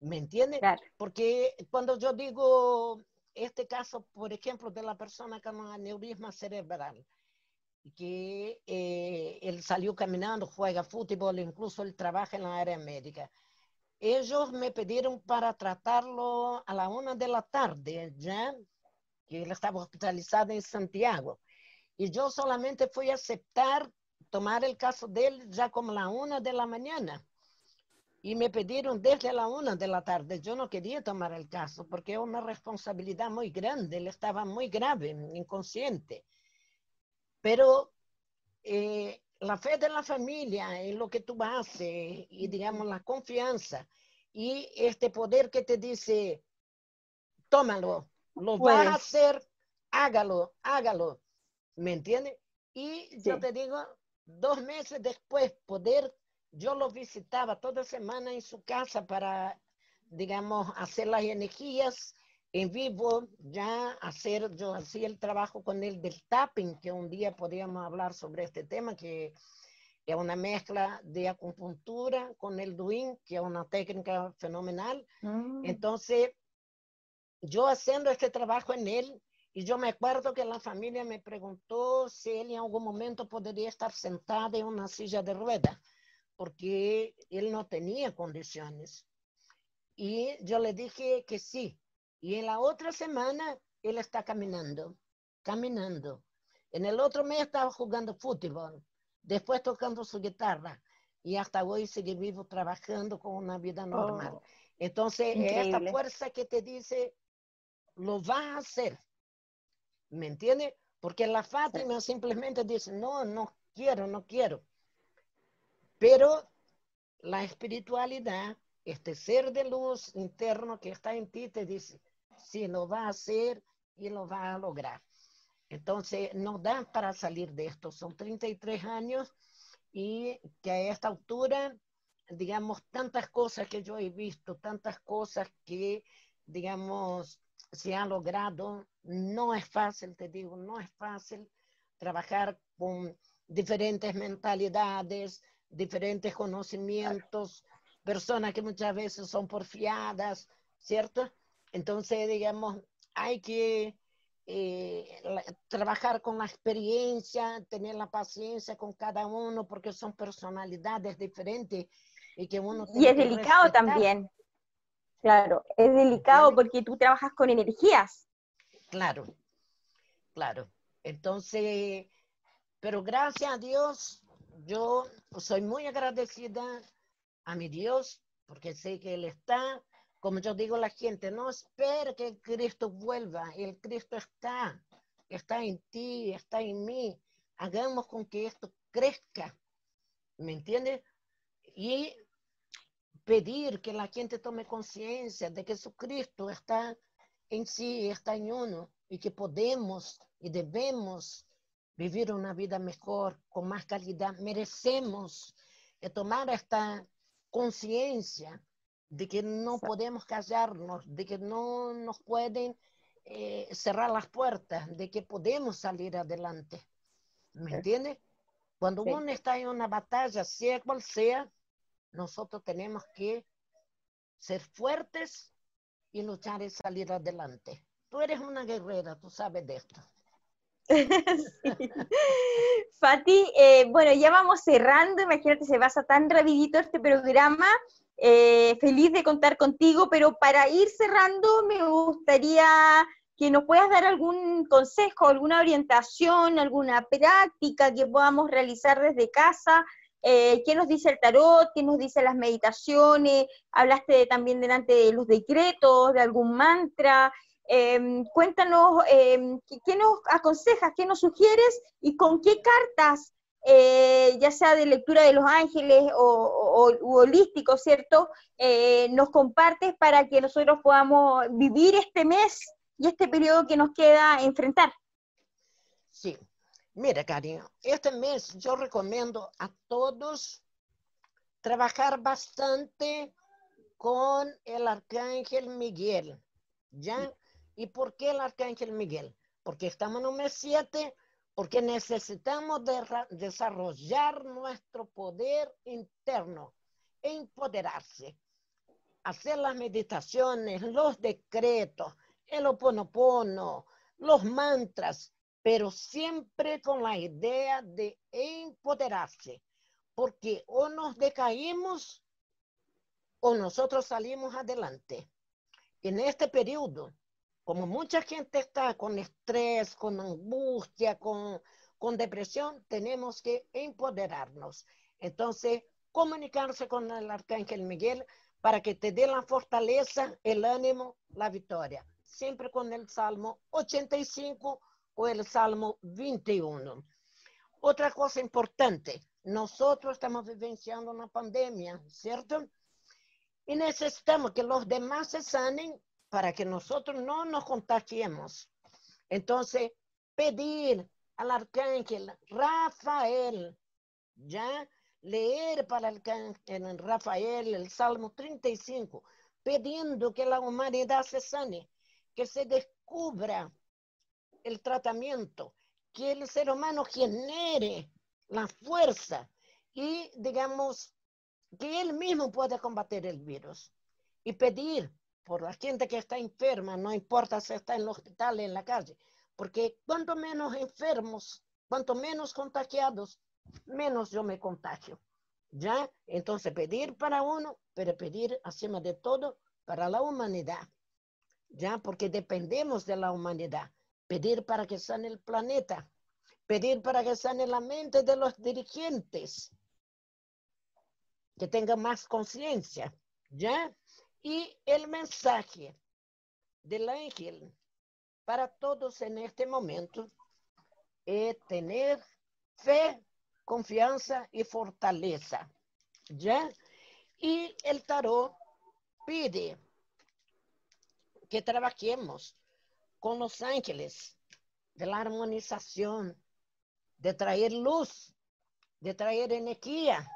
¿Me entiendes? Porque cuando yo digo este caso, por ejemplo, de la persona con aneurisma cerebral, que eh, él salió caminando, juega fútbol, incluso él trabaja en la área médica. Ellos me pidieron para tratarlo a la una de la tarde, ya que él estaba hospitalizado en Santiago. Y yo solamente fui a aceptar tomar el caso de él ya como la una de la mañana y me pidieron desde la una de la tarde. Yo no quería tomar el caso porque es una responsabilidad muy grande, él estaba muy grave, inconsciente. Pero eh, la fe de la familia en lo que tú haces y digamos la confianza y este poder que te dice, tómalo, lo vas a hacer, hágalo, hágalo, ¿me entiendes? Y yo te digo, dos meses después poder yo lo visitaba toda semana en su casa para, digamos, hacer las energías en vivo, ya hacer, yo hacía el trabajo con él del tapping, que un día podríamos hablar sobre este tema, que es una mezcla de acupuntura con el doing, que es una técnica fenomenal. Mm. Entonces, yo haciendo este trabajo en él, y yo me acuerdo que la familia me preguntó si él en algún momento podría estar sentado en una silla de ruedas, porque él no tenía condiciones. Y yo le dije que sí. Y en la otra semana él está caminando, caminando. En el otro mes estaba jugando fútbol, después tocando su guitarra. Y hasta hoy sigue vivo trabajando con una vida normal. Oh, Entonces, esta fuerza que te dice, lo vas a hacer. ¿Me entiendes? Porque la Fátima simplemente dice, no, no quiero, no quiero. Pero la espiritualidad, este ser de luz interno que está en ti, te dice, sí, lo va a hacer y lo va a lograr. Entonces, no dan para salir de esto. Son 33 años y que a esta altura, digamos, tantas cosas que yo he visto, tantas cosas que, digamos, se han logrado. No es fácil, te digo, no es fácil trabajar con diferentes mentalidades, diferentes conocimientos, personas que muchas veces son porfiadas, ¿cierto? Entonces, digamos, hay que eh, trabajar con la experiencia, tener la paciencia con cada uno, porque son personalidades diferentes y que uno... Y es delicado también. Claro, es delicado porque tú trabajas con energías. Claro, claro. Entonces, pero gracias a Dios, yo soy muy agradecida a mi Dios porque sé que Él está. Como yo digo la gente, no espere que Cristo vuelva. El Cristo está, está en ti, está en mí. Hagamos con que esto crezca. ¿Me entiendes? Y pedir que la gente tome conciencia de que Jesucristo está en sí, está en uno y que podemos y debemos vivir una vida mejor, con más calidad. Merecemos tomar esta conciencia de que no podemos callarnos, de que no nos pueden eh, cerrar las puertas, de que podemos salir adelante. ¿Me entiendes? Cuando uno está en una batalla, sea cual sea, nosotros tenemos que ser fuertes y luchar y salir adelante. Tú eres una guerrera, tú sabes de esto. Fati, eh, bueno, ya vamos cerrando, imagínate, se pasa tan rapidito este programa. Eh, feliz de contar contigo, pero para ir cerrando me gustaría que nos puedas dar algún consejo, alguna orientación, alguna práctica que podamos realizar desde casa eh, ¿Qué nos dice el tarot? ¿Qué nos dice las meditaciones? Hablaste también delante de los decretos, de algún mantra. Em, cuéntanos em, ¿qué, nos aconsejas, qué nos sugieres y con qué cartas, eh, ya sea de lectura de los ángeles o, holístico, ¿cierto? Eh, nos compartes para que nosotros podamos vivir este mes y este periodo que nos queda enfrentar. Sí, Mira, cariño, este mes yo recomiendo a todos trabajar bastante con el arcángel Miguel, ¿ya? ¿Y por qué el arcángel Miguel? Porque estamos en un mes 7, porque necesitamos desarrollar nuestro poder interno, empoderarse, hacer las meditaciones, los decretos, el oponopono, los mantras, pero siempre con la idea de empoderarse, porque o nos decaímos o nosotros salimos adelante. En este periodo, como mucha gente está con estrés, con angustia, con, con depresión, tenemos que empoderarnos. Entonces, comunicarse con el arcángel Miguel para que te dé la fortaleza, el ánimo, la victoria. Siempre con el Salmo 85 o el Salmo 21. Otra cosa importante, nosotros estamos vivenciando una pandemia, ¿cierto? Y necesitamos que los demás se sanen para que nosotros no nos contagiemos. Entonces, pedir al arcángel Rafael, ¿ya? Leer para el arcángel Rafael el Salmo 35, pidiendo que la humanidad se sane que se descubra el tratamiento, que el ser humano genere la fuerza y, digamos, que él mismo pueda combatir el virus. Y pedir por la gente que está enferma, no importa si está en el hospital, en la calle, porque cuanto menos enfermos, cuanto menos contagiados, menos yo me contagio. ¿Ya? Entonces pedir para uno, pero pedir encima de todo para la humanidad. ¿Ya? Porque dependemos de la humanidad. Pedir para que sane el planeta. Pedir para que sane la mente de los dirigentes. Que tengan más conciencia. ¿Ya? Y el mensaje del ángel para todos en este momento es tener fe confianza y fortaleza. ¿Ya? Y el tarot pide que trabajemos con los ángeles de la armonización, de traer luz, de traer energía,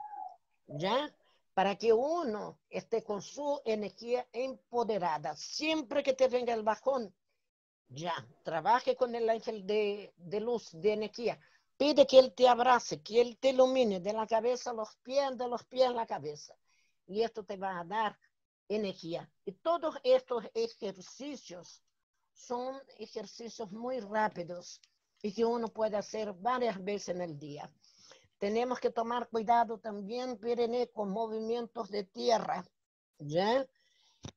¿ya? Para que uno esté con su energía empoderada. Siempre que te venga el bajón, ya, trabaje con el ángel de, luz, de energía Pide que Él te abrace, que Él te ilumine de la cabeza a los pies, de los pies a la cabeza. Y esto te va a dar energía. Y todos estos ejercicios son ejercicios muy rápidos y que uno puede hacer varias veces en el día. Tenemos que tomar cuidado también, Pirene, con movimientos de tierra, ¿ya?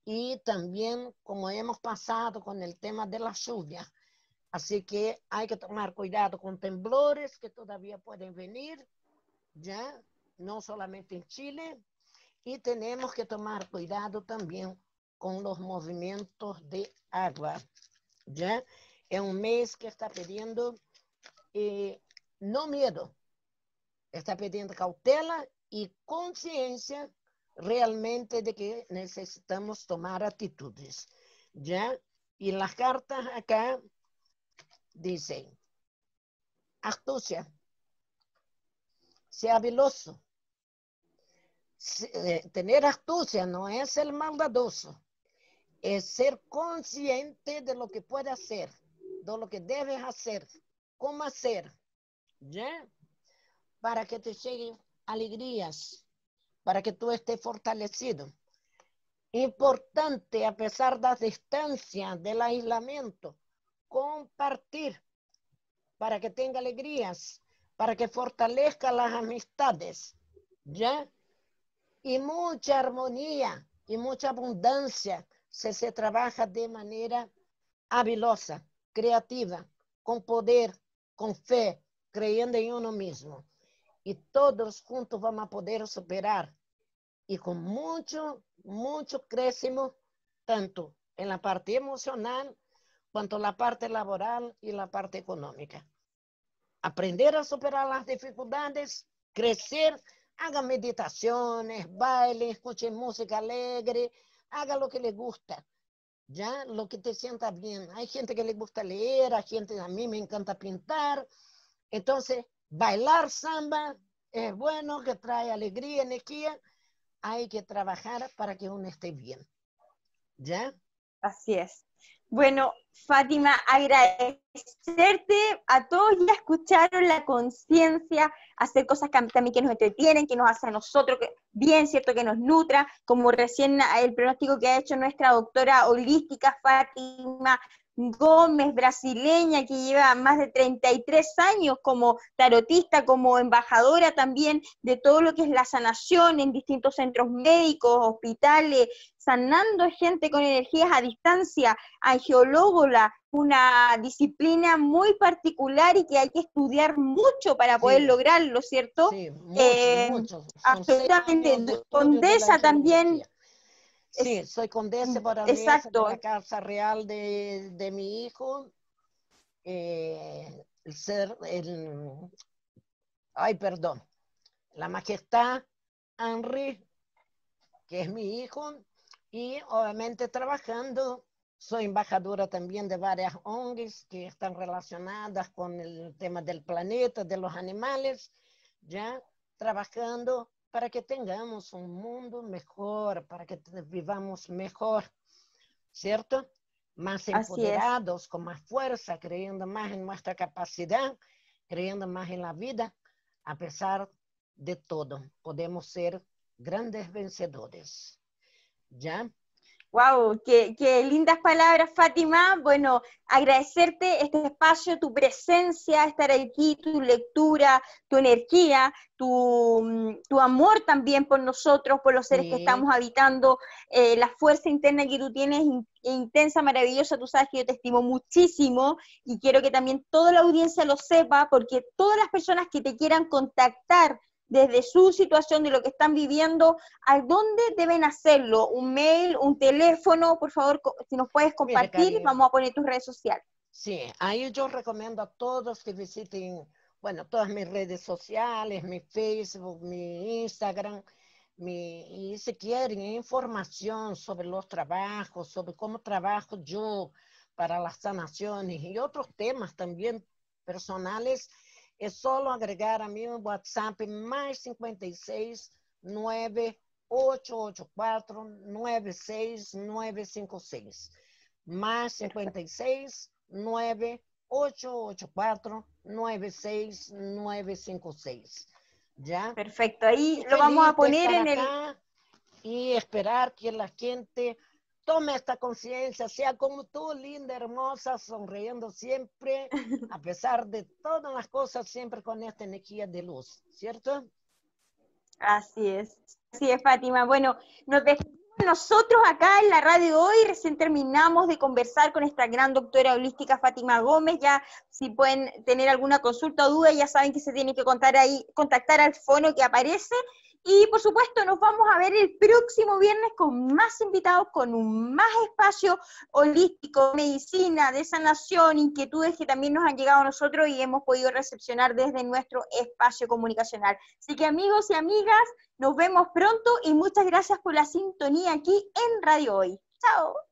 Y también, como hemos pasado con el tema de la lluvia, Así que hay que tomar cuidado con temblores que todavía pueden venir, ya, no solamente en Chile, y tenemos que tomar cuidado también con los movimientos de agua, ya. Es un mes que está pidiendo eh, no miedo, está pidiendo cautela y conciencia realmente de que necesitamos tomar actitudes, ¿ya? Y las cartas acá dice, astucia, sea habiloso. Eh, tener astucia no es el maldadoso, es ser consciente de lo que puede hacer, de lo que debes hacer, cómo hacer, ¿ya? Para que te lleguen alegrías, para que tú estés fortalecido. Importante, a pesar de la distancia, del aislamiento, compartir para que tenga alegrías, para que fortalezca las amistades, ¿ya? Y mucha armonía y mucha abundancia si se trabaja de manera habilosa, creativa, con poder, con fe, creyendo en uno mismo. Y todos juntos vamos a poder superar. Y con mucho, mucho crecimiento, tanto en la parte emocional cuanto la parte laboral y la parte económica. Aprender a superar las dificultades, crecer, haga meditaciones, baile, escuche música alegre, haga lo que le gusta, ya lo que te sienta bien. Hay gente que le gusta leer, hay gente, a mí me encanta pintar. Entonces, bailar samba es bueno, que trae alegría, energía. Hay que trabajar para que uno esté bien. ¿Ya? Así es. Bueno, Fátima, agradecerte a todos, ya escucharon la conciencia, hacer cosas que también que nos entretienen, que nos hacen a nosotros bien, ¿cierto? Que nos nutra, como recién el pronóstico que ha hecho nuestra doctora holística Fátima Gómez, brasileña, que lleva más de 33 años como tarotista, como embajadora también de todo lo que es la sanación en distintos centros médicos, hospitales, sanando gente con energías a distancia, angiológola, una disciplina muy particular y que hay que estudiar mucho para poder lograrlo, ¿cierto? Sí, mucho, eh, absolutamente. Condesa también Sí, soy condesa por Exacto. de la casa real de, mi hijo. Eh, el ser, el, ay, perdón, la majestad Henry, que es mi hijo, y obviamente trabajando, soy embajadora también de varias ONGs que están relacionadas con el tema del planeta, de los animales, ya trabajando para que tengamos un mundo mejor, para que vivamos mejor, ¿cierto? más empoderados, con más fuerza, creyendo más en nuestra capacidad, creyendo más en la vida, a pesar de todo, podemos ser grandes vencedores. ¿Ya? Wow, qué, lindas palabras, Fátima. Bueno, agradecerte este espacio, tu presencia, estar aquí, tu lectura, tu energía, tu, mm, amor también por nosotros, por los seres que estamos habitando, eh, la fuerza interna que tú tienes, intensa, maravillosa. Tú sabes que yo te estimo muchísimo y quiero que también toda la audiencia lo sepa, porque todas las personas que te quieran contactar, desde su situación, de lo que están viviendo, ¿a dónde deben hacerlo? ¿Un mail, un teléfono? Por favor, si nos puedes compartir, vamos a poner tus redes sociales. Sí, ahí yo recomiendo a todos que visiten, bueno, todas mis redes sociales, mi Facebook, mi Instagram, mi, y si quieren información sobre los trabajos, sobre cómo trabajo yo para las sanaciones y otros temas también personales, es solo agregar a mi WhatsApp más 56 9884 96956 más 56 9884 96956 ¿Ya? Perfecto, ahí lo vamos a poner en el... Y esperar que la gente tome esta conciencia, sea como tú, linda, hermosa, sonriendo siempre, a pesar de todas las cosas, siempre con esta energía de luz, ¿cierto? Así es, así es, Fátima. Bueno, nos despedimos nosotros acá en la radio hoy, recién terminamos de conversar con esta gran doctora holística Fátima Gómez, ya si pueden tener alguna consulta o duda, ya saben que se tienen que contar ahí, contactar al fono que aparece, y por supuesto, nos vamos a ver el próximo viernes con más invitados, con un más espacio holístico, medicina, de sanación, inquietudes que también nos han llegado a nosotros y hemos podido recepcionar desde nuestro espacio comunicacional. Así que amigos y amigas, nos vemos pronto y muchas gracias por la sintonía aquí en Radio Hoy. Chao.